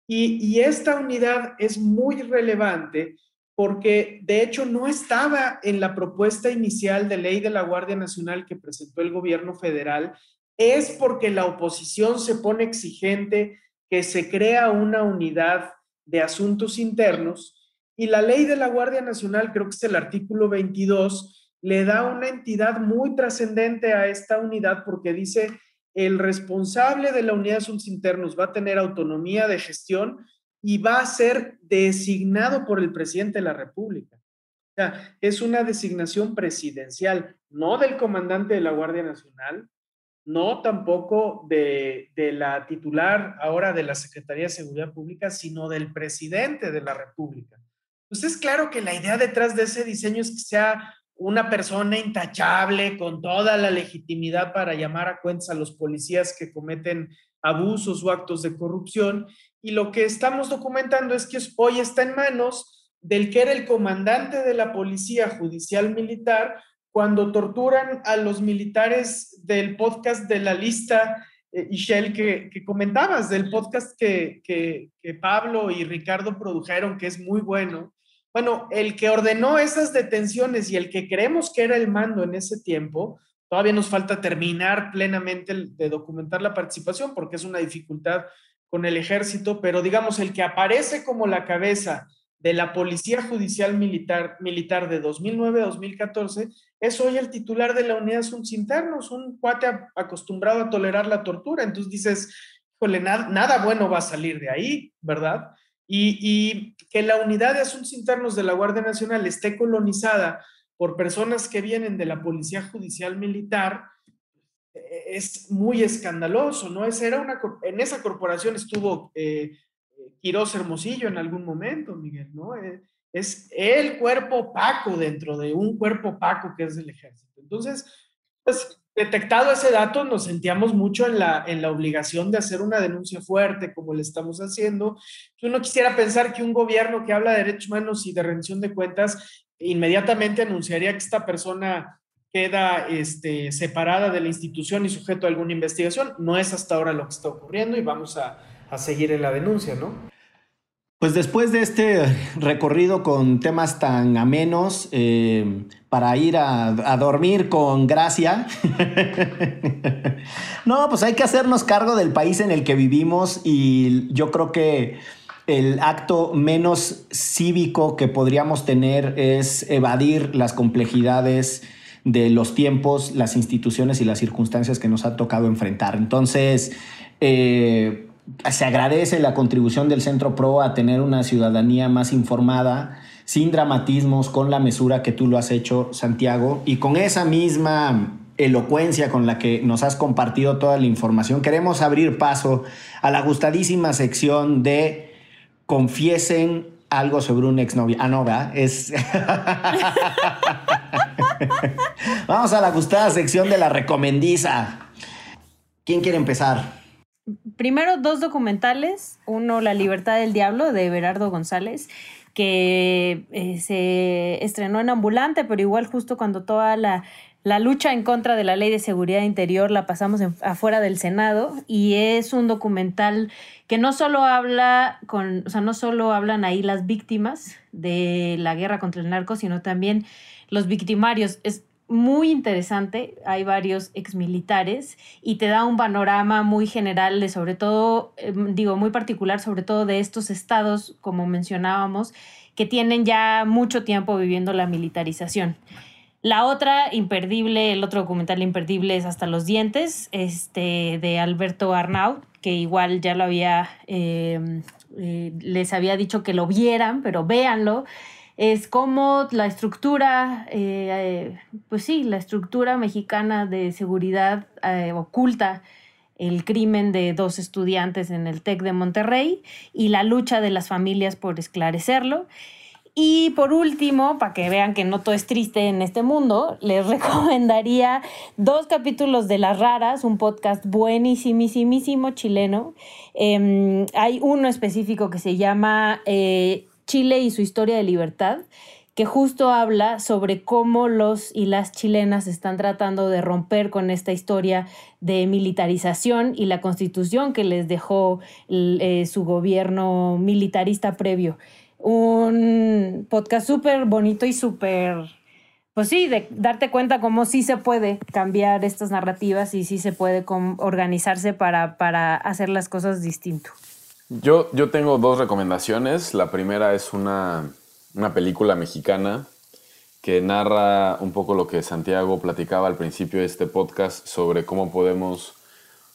Y, y esta unidad es muy relevante porque de hecho no estaba en la propuesta inicial de ley de la Guardia Nacional que presentó el gobierno federal es porque la oposición se pone exigente que se crea una unidad de asuntos internos y la ley de la Guardia Nacional, creo que es el artículo 22, le da una entidad muy trascendente a esta unidad porque dice el responsable de la unidad de asuntos internos va a tener autonomía de gestión y va a ser designado por el presidente de la República. O sea, es una designación presidencial, no del comandante de la Guardia Nacional, no tampoco de, la titular ahora de la Secretaría de Seguridad Pública, sino del presidente de la República. Entonces, es claro que la idea detrás de ese diseño es que sea una persona intachable, con toda la legitimidad para llamar a cuentas a los policías que cometen abusos o actos de corrupción. Y lo que estamos documentando es que hoy está en manos del que era el comandante de la Policía Judicial Militar, cuando torturan a los militares del podcast de la lista, eh, Ishel, que, que, comentabas, del podcast que, que, que Pablo y Ricardo produjeron, que es muy bueno. Bueno, el que ordenó esas detenciones y el que creemos que era el mando en ese tiempo, todavía nos falta terminar plenamente de documentar la participación porque es una dificultad con el ejército, pero digamos, el que aparece como la cabeza de la Policía Judicial Militar, Militar de 2009 a 2014 es hoy el titular de la Unidad Asuntos Internos, un cuate acostumbrado a tolerar la tortura. Entonces dices, híjole, nada, bueno va a salir de ahí, ¿verdad? Y, que la Unidad de Asuntos Internos de la Guardia Nacional esté colonizada por personas que vienen de la Policía Judicial Militar es muy escandaloso, ¿no? Es, era una, en esa corporación estuvo eh, Quirós Hermosillo en algún momento, Miguel, ¿no? Eh, es el cuerpo opaco dentro de un cuerpo opaco que es el ejército. Entonces, pues detectado ese dato, nos sentíamos mucho en la, en la obligación de hacer una denuncia fuerte, como le estamos haciendo. Uno quisiera pensar que un gobierno que habla de derechos humanos y de rendición de cuentas inmediatamente anunciaría que esta persona queda este, separada de la institución y sujeto a alguna investigación. No es hasta ahora lo que está ocurriendo y vamos a, a seguir en la denuncia, ¿no? Pues después de este recorrido con temas tan amenos, eh, para ir a, dormir con gracia, *laughs* no, pues hay que hacernos cargo del país en el que vivimos y yo creo que el acto menos cívico que podríamos tener es evadir las complejidades de los tiempos, las instituciones y las circunstancias que nos ha tocado enfrentar. Entonces, eh, se agradece la contribución del Centro PRO a tener una ciudadanía más informada, sin dramatismos, con la mesura que tú lo has hecho, Santiago, y con esa misma elocuencia con la que nos has compartido toda la información, queremos abrir paso a la gustadísima sección de confiesen algo sobre un exnovio. Ah, no, ¿verdad? Es... *laughs* Vamos a la gustada sección de la recomendiza. ¿Quién quiere empezar? primero dos documentales, uno La libertad del diablo de Berardo González, que eh, se estrenó en ambulante, pero igual justo cuando toda la, lucha en contra de la ley de seguridad interior la pasamos afuera del Senado y es un documental que no solo habla con, o sea, no solo hablan ahí las víctimas de la guerra contra el narco, sino también los victimarios. Es muy interesante, hay varios exmilitares y te da un panorama muy general de sobre todo, em, digo, muy particular sobre todo de estos estados, como mencionábamos, que tienen ya mucho tiempo viviendo la militarización. La otra imperdible, el otro documental imperdible es Hasta los dientes, este, de Alberto Arnaud, que igual ya lo había em, eh, les había dicho que lo vieran, pero véanlo, es como la estructura, eh, pues sí, la estructura mexicana de seguridad oculta el crimen de dos estudiantes en el TEC de Monterrey y la lucha de las familias por esclarecerlo. Y por último, para que vean que no todo es triste en este mundo, les *laughs* recomendaría dos capítulos de Las Raras, un podcast buenísimísimo chileno. Em, hay uno específico que se llama eh, Chile y su historia de libertad, que justo habla sobre cómo los y las chilenas están tratando de romper con esta historia de militarización y la constitución que les dejó eh, su gobierno militarista previo un podcast súper bonito y súper, pues sí, de darte cuenta cómo sí se puede cambiar estas narrativas y sí se puede organizarse para, para hacer las cosas distinto. Yo, yo tengo dos recomendaciones. La primera es una, una película mexicana que narra un poco lo que Santiago platicaba al principio de este podcast sobre cómo podemos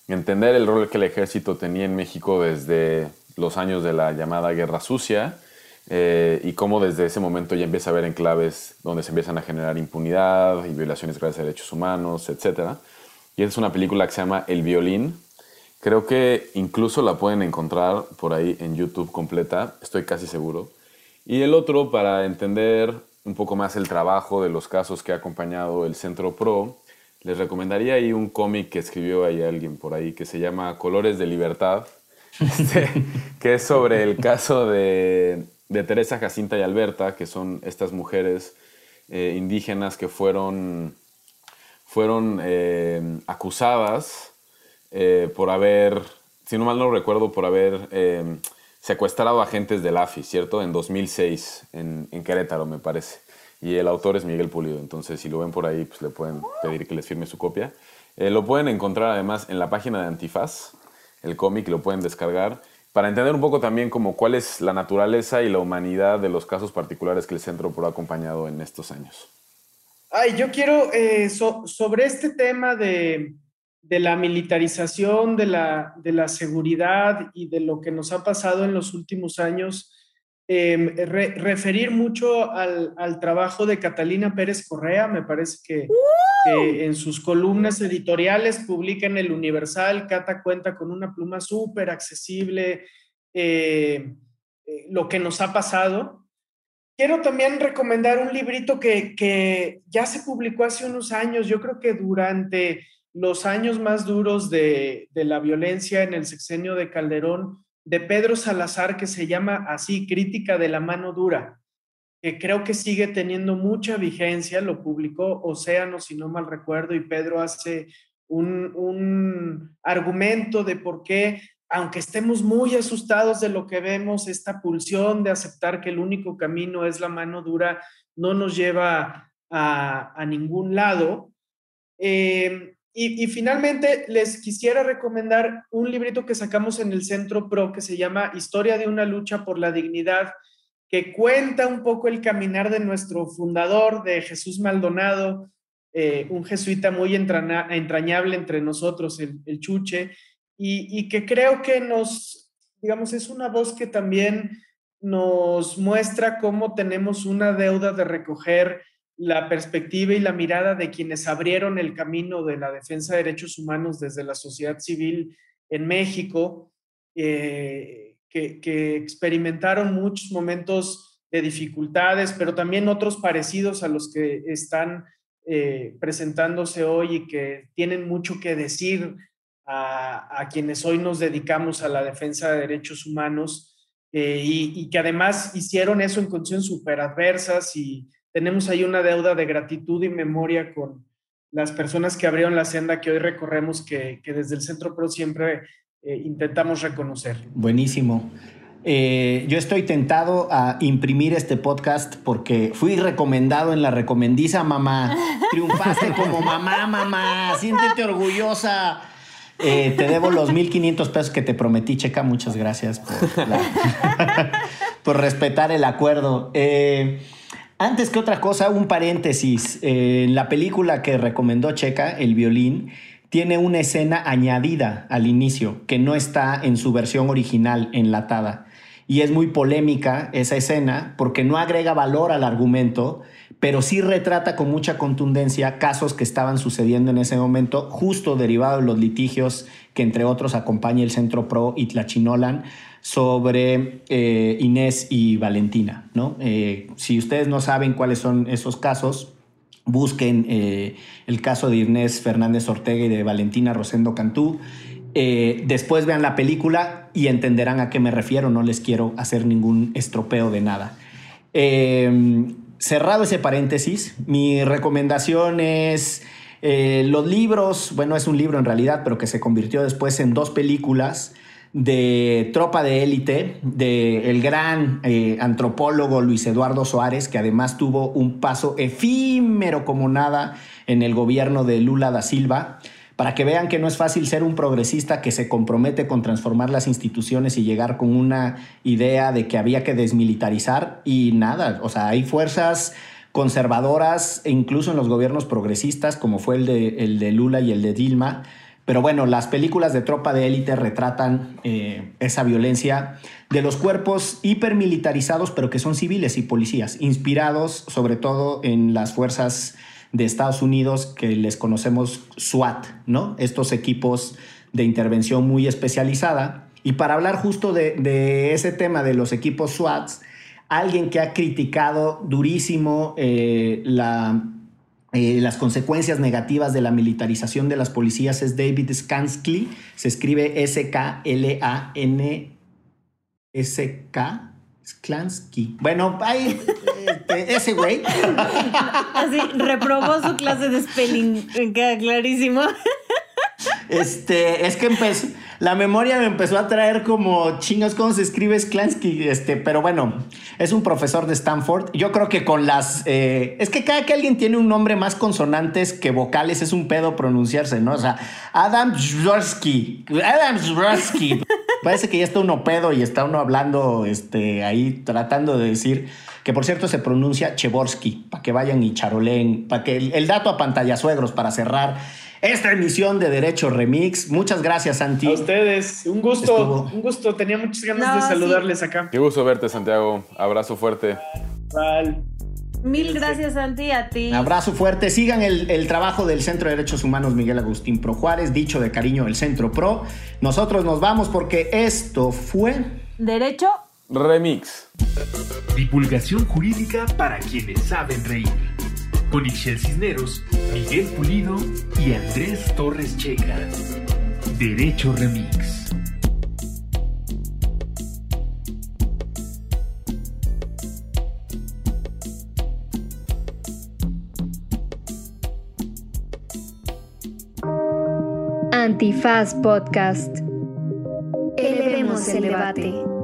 entender el rol que el ejército tenía en México desde los años de la llamada Guerra Sucia eh, y cómo desde ese momento ya empieza a haber enclaves donde se empiezan a generar impunidad y violaciones graves de derechos humanos, etc. Y es una película que se llama El Violín. Creo que incluso la pueden encontrar por ahí en YouTube completa, estoy casi seguro. Y el otro, para entender un poco más el trabajo de los casos que ha acompañado el Centro Pro, les recomendaría ahí un cómic que escribió ahí alguien por ahí que se llama Colores de Libertad, *laughs* este, que es sobre el caso de de Teresa, Jacinta y Alberta, que son estas mujeres eh, indígenas que fueron, fueron eh, acusadas eh, por haber, si no mal no recuerdo, por haber secuestrado agentes del AFI, ¿cierto? En 2006, en, en, Querétaro, me parece. Y el autor es Miguel Pulido, entonces si lo ven por ahí, pues le pueden pedir que les firme su copia. lo pueden encontrar además en la página de Antifaz, el cómic, lo pueden descargar para entender un poco también como cuál es la naturaleza y la humanidad de los casos particulares que el Centro Pro ha acompañado en estos años. Ay, yo quiero, eh, sobre este tema de, la militarización, de la, de la, seguridad y de lo que nos ha pasado en los últimos años, em, referir mucho al, al, trabajo de Catalina Pérez Correa, me parece que en sus columnas editoriales publica en el Universal, Cata cuenta con una pluma súper accesible, eh, eh, lo que nos ha pasado. Quiero también recomendar un librito que, que, ya se publicó hace unos años, yo creo que durante los años más duros de, de la violencia en el sexenio de Calderón, de Pedro Salazar, que se llama así, Crítica de la mano dura que creo que sigue teniendo mucha vigencia, lo publicó Océano, si no mal recuerdo, y Pedro hace un, argumento de por qué, aunque estemos muy asustados de lo que vemos, esta pulsión de aceptar que el único camino es la mano dura, no nos lleva a, ningún lado. Eh, y, finalmente les quisiera recomendar un librito que sacamos en el Centro PRO que se llama Historia de una lucha por la dignidad que cuenta un poco el caminar de nuestro fundador, de Jesús Maldonado, eh, un jesuita muy entrañable entre nosotros, el, Chuche, y, que creo que nos, digamos, es una voz que también nos muestra cómo tenemos una deuda de recoger la perspectiva y la mirada de quienes abrieron el camino de la defensa de derechos humanos desde la sociedad civil en México. Eh, que, experimentaron muchos momentos de dificultades, pero también otros parecidos a los que están eh, presentándose hoy y que tienen mucho que decir a, quienes hoy nos dedicamos a la defensa de derechos humanos eh, y, que además hicieron eso en condiciones súper adversas y tenemos ahí una deuda de gratitud y memoria con las personas que abrieron la senda que hoy recorremos, que, que desde el Centro Pro siempre eh, intentamos reconocer. Buenísimo. Eh, yo estoy tentado a imprimir este podcast porque fui recomendado en la recomendiza, mamá. Triunfaste como mamá, mamá. Siéntete orgullosa. Eh, te debo los 1500 pesos que te prometí, Checa. Muchas gracias por, *laughs* por respetar el acuerdo. Antes que otra cosa, un paréntesis. En la película que recomendó Checa, El violín, tiene una escena añadida al inicio que no está en su versión original enlatada. y es muy polémica esa escena porque no agrega valor al argumento, pero sí retrata con mucha contundencia casos que estaban sucediendo en ese momento, justo derivado de los litigios que entre otros acompaña el Centro Pro y Tlachinolan sobre eh, Inés y Valentina. ¿no? Eh, si ustedes no saben cuáles son esos casos, busquen eh, el caso de Inés Fernández Ortega y de Valentina Rosendo Cantú. después vean la película y entenderán a qué me refiero. No les quiero hacer ningún estropeo de nada. cerrado ese paréntesis, mi recomendación es los libros, bueno, es un libro en realidad, pero que se convirtió después en dos películas de Tropa de Élite, del gran eh, antropólogo Luis Eduardo Suárez, que además tuvo un paso efímero como nada en el gobierno de Lula da Silva, para que vean que no es fácil ser un progresista que se compromete con transformar las instituciones y llegar con una idea de que había que desmilitarizar y nada, o sea, hay fuerzas conservadoras, e incluso en los gobiernos progresistas, como fue el de, el de Lula y el de Dilma, pero bueno, las películas de tropa de élite retratan eh, esa violencia de los cuerpos hipermilitarizados, pero que son civiles y policías, inspirados sobre todo en las fuerzas de Estados Unidos que les conocemos SWAT, ¿no? Estos equipos de intervención muy especializada. Y para hablar justo de, ese tema de los equipos SWAT, alguien que ha criticado durísimo eh, la eh, las consecuencias negativas de la militarización de las policías es David Skansky, se escribe S-K-L-A-N-S-K. Sklansky. Bueno, hay este, ese güey. Así, reprobó su clase de spelling, queda clarísimo. Este, es que empezó, la memoria me empezó a traer como chingos cómo se escribe Sklansky, este, pero bueno, es un profesor de Stanford. Yo creo que con las, eh, es que cada que alguien tiene un nombre más consonantes que vocales es un pedo pronunciarse, ¿no? O sea, Adam Zworsky, Adam Zworsky. *laughs* Parece que ya está uno pedo y está uno hablando, este, ahí tratando de decir que por cierto se pronuncia Chevorsky, para que vayan y charoleen, para que el, el dato a pantalla suegros para cerrar esta emisión de Derecho Remix. Muchas gracias, Santi. A ustedes, un gusto, un gusto. Tenía muchas ganas de saludarles acá. Qué gusto verte, Santiago. Abrazo fuerte. Mil gracias, Santi, a ti. Abrazo fuerte. Sigan el, el, trabajo del Centro de Derechos Humanos Miguel Agustín Pro Juárez, dicho de cariño el Centro Pro. Nosotros nos vamos porque esto fue... Derecho Remix. Divulgación jurídica para quienes saben reír con Ixel Cisneros, Miguel Pulido y Andrés Torres Checa. Derecho Remix. Antifaz Podcast. Elevemos el debate.